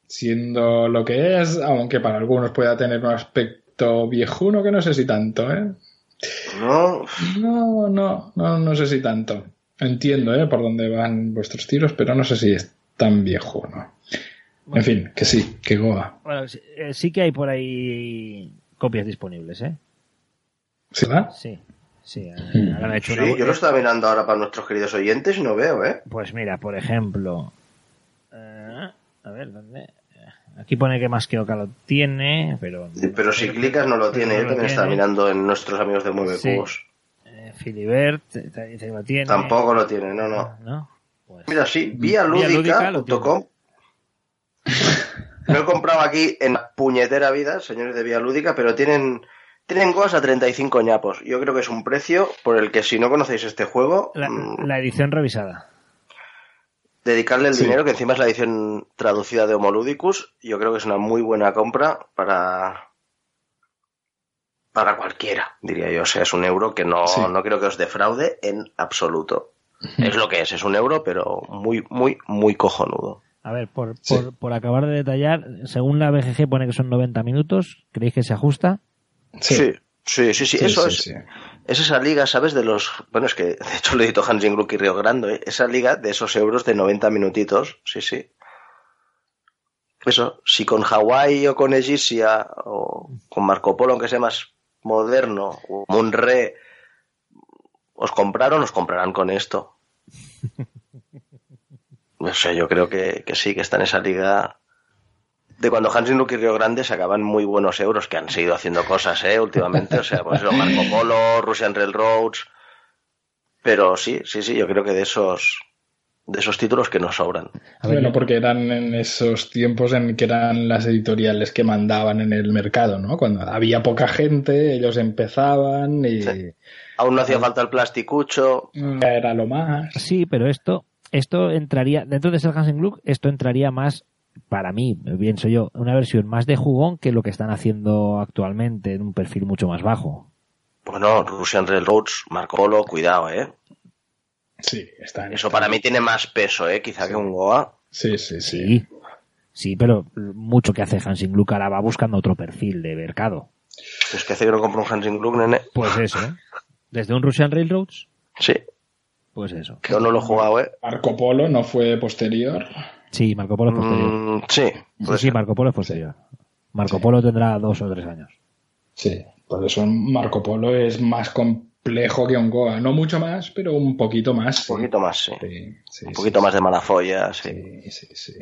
S5: siendo lo que es, aunque para algunos pueda tener un aspecto viejuno que no sé si tanto, ¿eh?
S6: No,
S5: No, no, no, no sé si tanto. Entiendo, ¿eh? Por dónde van vuestros tiros, pero no sé si es tan viejo, ¿no? En fin, que sí, que Goa.
S4: Bueno, sí, eh, sí que hay por ahí copias disponibles, ¿eh?
S5: ¿Sí va?
S4: Sí, sí.
S5: Hmm.
S4: ahora han hecho
S6: Sí,
S4: una-
S6: yo lo estaba mirando ahora para nuestros queridos oyentes y no veo, ¿eh?
S4: Pues mira, por ejemplo, a ver, ¿dónde? Aquí pone que más que Oca lo tiene, pero...
S6: Pero si clicas no lo tiene,
S4: no
S6: yo
S4: lo
S6: también estaba
S4: tiene.
S6: mirando en nuestros amigos de Mueve
S4: Sí.
S6: Cubos.
S4: Eh, Filibert eh, lo tiene.
S6: Tampoco lo tiene, no, no.
S4: ¿No? Pues-
S6: Mira, sí, vialúdica.com. Lo he comprado aquí en puñetera vida, señores de Vía Lúdica, pero tienen, tienen goas a 35 ñapos. Yo creo que es un precio por el que si no conocéis este juego,
S4: La,
S6: mm,
S4: la edición revisada.
S6: Dedicarle el
S5: Sí.
S6: dinero, que encima es la edición traducida de Homoludicus, yo creo que es una muy buena compra para para cualquiera, diría yo. O sea, es un euro que no,
S5: Sí.
S6: no creo que os defraude en absoluto. Es lo que es, es un euro, pero muy, muy, muy cojonudo.
S4: A ver, por,
S5: Sí.
S4: por, por acabar de detallar, según la BGG pone que son 90 minutos. ¿Creéis que se ajusta?
S6: Sí, sí, sí, sí,
S5: Sí,
S6: eso
S5: sí,
S6: es. Es esa liga, ¿sabes? De los. Bueno, es que de hecho lo editó Hansing Gluck y Río Grande, ¿eh? esa liga de esos euros de 90 minutitos, sí, sí. Eso, si con Hawái o con Egipcia o con Marco Polo, aunque sea más moderno, o Munre, os compraron, os comprarán con esto. No sé, yo creo que, que sí, que está en esa liga de cuando Gluck y Río Grande sacaban muy buenos euros que han seguido haciendo cosas, ¿eh? Últimamente, o sea, pues eso, Marco Polo, Russian Railroads. Pero sí, sí, sí, yo creo que de esos, de esos títulos que nos sobran.
S5: Bueno, porque eran en esos tiempos en que eran las editoriales que mandaban en el mercado, ¿no? Cuando había poca gente, ellos empezaban y
S6: Sí. Aún no hacía falta el plasticucho.
S5: ya era lo más.
S4: Sí, pero esto, esto entraría, dentro de ser Hansen Gluck, esto entraría más, para mí, pienso yo, una versión más de jugón que lo que están haciendo actualmente en un perfil mucho más bajo.
S6: Bueno, Russian Railroads, Marco Polo, cuidado, ¿eh?
S5: Sí, están.
S6: Eso para mí tiene más peso, ¿eh? Quizá que un Goa.
S5: Sí, sí, sí.
S4: Sí, sí, pero mucho que hace Hansen Gluck ahora va buscando otro perfil de mercado.
S6: Es que hace que no compro un Hansing Gluck, nene.
S4: Pues eso, ¿eh? Desde un Russian Railroads,
S6: Sí,
S4: pues eso.
S6: que aún no lo he jugado, ¿eh?
S5: Marco Polo no fue posterior.
S4: Sí, Marco Polo es posterior.
S6: Mm, sí,
S4: Sí. Marco Polo es posterior. Marco Polo tendrá dos o tres años.
S5: Sí, por eso Marco Polo es más complejo que un Goa. No mucho más, pero un poquito más. sí.
S6: Un poquito más, sí.
S5: Sí, sí,
S6: Un poquito
S5: sí.
S6: más de mala folla, sí.
S5: Sí, sí, sí.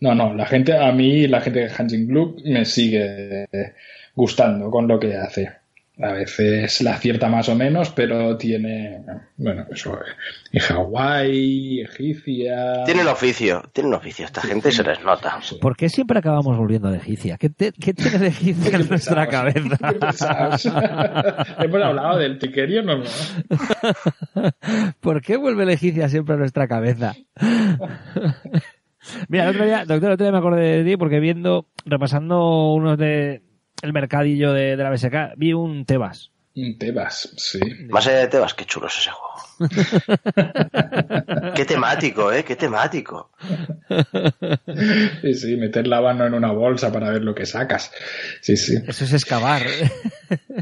S5: No, no, la gente, a mí la gente de Hansing Gluck me sigue gustando con lo que hace. A veces la acierta más o menos, pero tiene, bueno, eso, en Hawái, Egipcia.
S6: Tienen oficio, tienen oficio esta gente y se les nota.
S5: Sí.
S4: ¿Por qué siempre acabamos volviendo de Egipcia? ¿Qué, te- qué tiene de Egipcia en nuestra
S5: Qué
S4: cabeza?
S5: Hemos hablado del tiquerio, no, no.
S4: ¿Por qué vuelve la Egipcia siempre a nuestra cabeza? Mira, el otro día, doctor, el otro día me acordé de ti porque viendo, repasando unos de el mercadillo de, de la BSK, vi un Tebas.
S5: Un Tebas, sí.
S6: Más allá de Tebas, qué chulo es ese juego. qué temático, ¿eh? Qué temático.
S5: Sí, sí, meter la mano en una bolsa para ver lo que sacas. Sí, sí.
S4: Eso es excavar.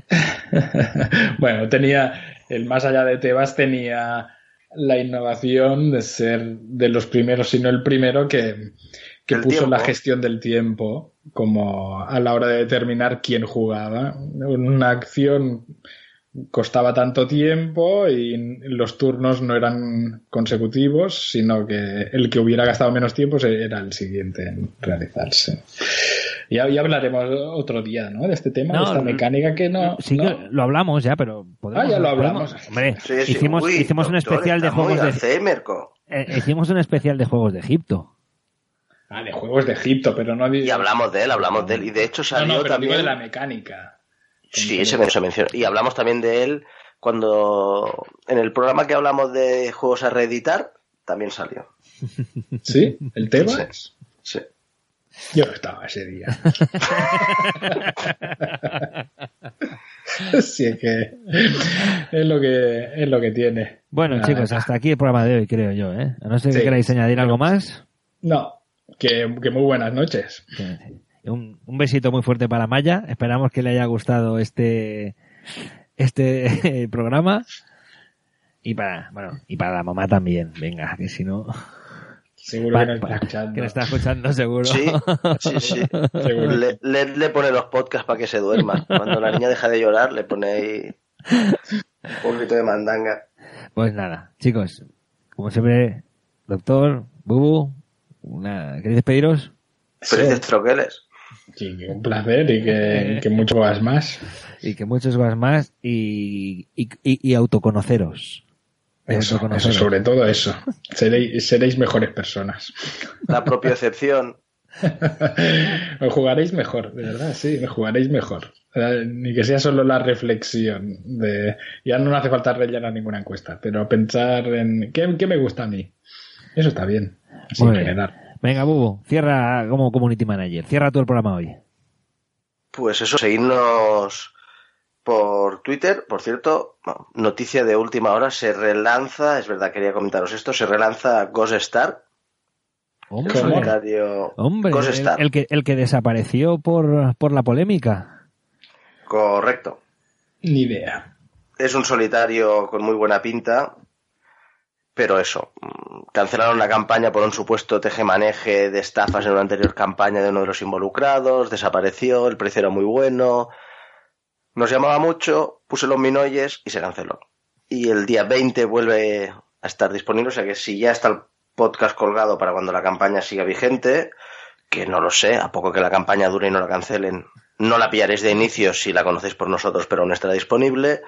S5: bueno, tenía, el más allá de Tebas tenía la innovación de ser de los primeros, si no el primero, que, que puso
S6: tiempo.
S5: la gestión del tiempo como a la hora de determinar quién jugaba. Una acción costaba tanto tiempo y los turnos no eran consecutivos, sino que el que hubiera gastado menos tiempo era el siguiente en realizarse. Ya, ya hablaremos otro día, ¿no? De este tema,
S4: No,
S5: de esta mecánica que no.
S4: Sí,
S5: no.
S4: que lo hablamos ya, pero podemos,
S5: Ah, ya lo
S4: podemos-
S5: hablamos.
S4: Hombre,
S6: Sí, sí.
S4: hicimos,
S6: Uy,
S4: hicimos un especial de juegos de eh, hicimos un especial de juegos de Egipto.
S5: Ah, de juegos de Egipto, pero no
S6: Y hablamos de él, hablamos de él. Y de hecho
S5: No,
S6: salió
S5: no, pero digo
S6: también.
S5: de la mecánica.
S6: Sí, se, men- se menciona. Y hablamos también de él cuando en el programa que hablamos de juegos a reeditar, también salió.
S5: ¿Sí? ¿El Tebas?
S6: Sí.
S5: Yo no estaba ese día. sí, es que es lo que es lo que tiene.
S4: Bueno,
S5: Nada.
S4: chicos, hasta aquí el programa de hoy, creo yo, ¿eh? A no ser que
S5: Sí.
S4: queráis añadir algo más.
S5: No, que, que muy buenas noches.
S4: Un, un besito muy fuerte para Maya. Esperamos que le haya gustado este este programa. Y para, bueno, y para la mamá también. Venga, que si no.
S5: Seguro
S4: Pa-
S5: que nos
S4: pa-
S5: está escuchando.
S4: Que nos está escuchando seguro.
S6: Sí, sí, sí. Le, le- le pone los podcasts para que se duerma. Cuando la niña deja de llorar, le pone ahí un poquito de mandanga.
S4: Pues nada, chicos, como siempre, doctor, Bubu, una, ¿queréis despediros?
S6: Felices troqueles.
S5: Sí, que un placer y que, que mucho más más.
S4: Y que muchos más más y, y, y- y autoconoceros.
S5: Eso, eso, sobre todo eso. Seréis, seréis mejores personas.
S6: La propia excepción.
S5: Os jugaréis mejor, de verdad, sí, os jugaréis mejor. Eh, Ni que sea solo la reflexión de... Ya no hace falta rellenar ninguna encuesta, pero pensar en qué, qué me gusta a mí. Eso está bien, así
S4: Muy
S5: en
S4: bien.
S5: general.
S4: Venga, Bubu, cierra como community manager. Cierra todo el programa hoy.
S6: Pues eso, seguidnos por Twitter. Por cierto, bueno, noticia de última hora, se relanza, es verdad, quería comentaros esto, se relanza Ghost Star. El
S4: Hombre,
S5: ¿Cómo?
S6: solitario
S4: hombre
S6: Ghost
S4: el,
S6: Star.
S4: el que, el que desapareció por, por la polémica.
S6: Correcto.
S5: Ni idea.
S6: Es un solitario con muy buena pinta, pero eso, mm, cancelaron la campaña por un supuesto tejemaneje de estafas en una anterior campaña de uno de los involucrados, desapareció, el precio era muy bueno, nos llamaba mucho, puse los minoyes y se canceló. Y el día 20 vuelve a estar disponible, o sea que si ya está el podcast colgado para cuando la campaña siga vigente, que no lo sé, a poco que la campaña dure y no la cancelen, no la pillaréis de inicio si la conocéis por nosotros, pero aún estará disponible.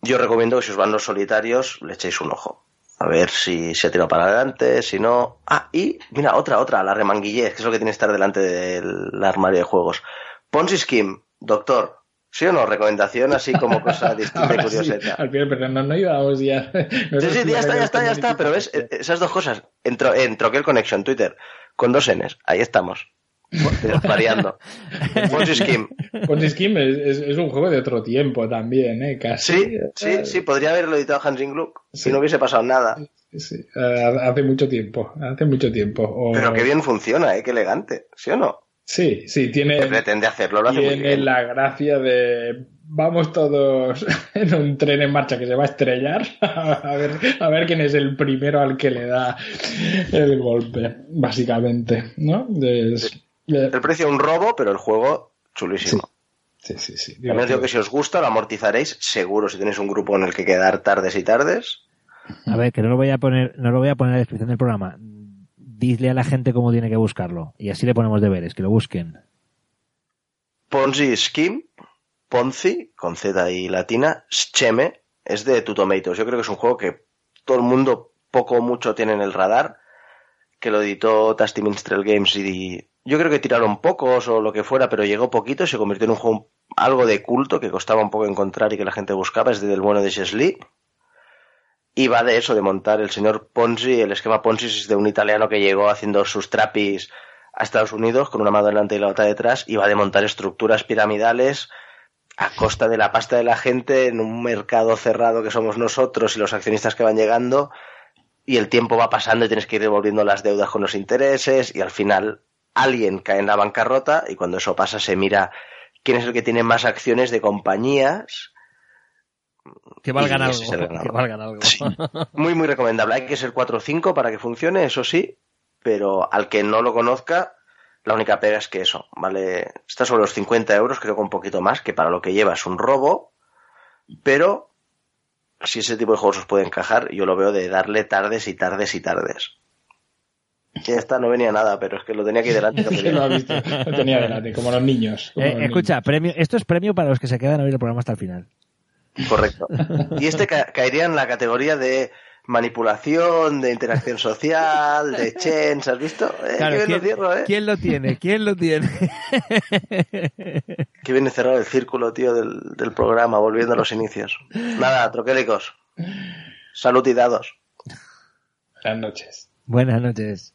S6: Yo recomiendo que si os van los solitarios, le echéis un ojo. A ver si se ha tirado para adelante, si no. Ah, y mira, otra, otra, la remanguillez, que es lo que tiene que estar delante del armario de juegos. Ponzi Scheme, doctor. ¿Sí o no? Recomendación así como cosa distinta y
S5: Ahora sí,
S6: curioseta.
S5: al final, pero no, no íbamos ya.
S6: Sí, sí, ya está, ya está, ya está, pero ves, esas dos cosas. En, en Troquel Connection, Twitter, con dos Ns, ahí estamos. Variando. Ponzi Scheme.
S5: Ponzi Scheme es, es- es un juego de otro tiempo también, ¿eh? Casi.
S6: Sí, sí, sí, podría haberlo editado Hansing Gluck si
S5: Sí.
S6: no hubiese pasado nada.
S5: Sí, eh, hace mucho tiempo, hace mucho tiempo. O-
S6: Pero qué bien funciona, ¿eh? Qué elegante, ¿sí o no?
S5: Sí, sí, tiene,
S6: Pretende hacerlo, lo hace muy
S5: tiene
S6: bien.
S5: la gracia de vamos todos en un tren en marcha que se va a estrellar a ver, a ver quién es el primero al que le da el golpe, básicamente, ¿no? Es- eh,
S6: El precio un robo, pero el juego chulísimo.
S5: sí, sí, sí.
S6: También os digo que si os gusta, lo amortizaréis seguro si tenéis un grupo en el que quedar tardes y tardes.
S4: A ver, que no lo voy a poner, no lo voy a poner en la descripción del programa. Dile a la gente cómo tiene que buscarlo. Y así le ponemos deberes, que lo busquen.
S6: Ponzi Scheme, Ponzi, con Z y latina, Scheme, es de Two Tomatoes. Yo creo que es un juego que todo el mundo poco o mucho tiene en el radar, que lo editó Tasty Minstrel Games y yo creo que tiraron pocos o lo que fuera, pero llegó poquito y se convirtió en un juego algo de culto que costaba un poco encontrar y que la gente buscaba, es del bueno de Chesley. Y va de eso, de montar el señor Ponzi, el esquema Ponzi es de un italiano que llegó haciendo sus trapis a Estados Unidos con una mano delante y la otra detrás y va de montar estructuras piramidales a costa de la pasta de la gente en un mercado cerrado que somos nosotros y los accionistas que van llegando y el tiempo va pasando y tienes que ir devolviendo las deudas con los intereses y al final alguien cae en la bancarrota y cuando eso pasa se mira quién es el que tiene más acciones de compañías
S4: Que valgan algo. Que valgan algo.
S6: Sí. Muy, muy recomendable. Hay que ser 4 o 5 para que funcione, eso sí, pero al que no lo conozca, la única pega es que eso, vale, está sobre los 50 euros, creo que un poquito más, que para lo que lleva es un robo, pero si ese tipo de juegos os puede encajar, yo lo veo de darle tardes y tardes y tardes. Ya está, no venía nada, pero es que lo tenía aquí delante.
S5: que lo ha visto, lo tenía delante, como los niños. como
S4: Eh,
S5: los
S4: escucha,
S5: niños.
S4: premio, esto es premio para los que se quedan a oír el programa hasta el final.
S6: Correcto. Y este ca- caería en la categoría de manipulación, de interacción social, de chens, ¿has visto? Eh,
S4: Claro, ¿quién,
S6: lo cierro, ¿eh?
S4: quién lo tiene? ¿Quién lo tiene?
S6: Qué bien cerrado el círculo, tío, del, del programa, volviendo a los inicios. Nada, troquélicos. Salud y dados.
S5: Buenas noches.
S4: Buenas noches.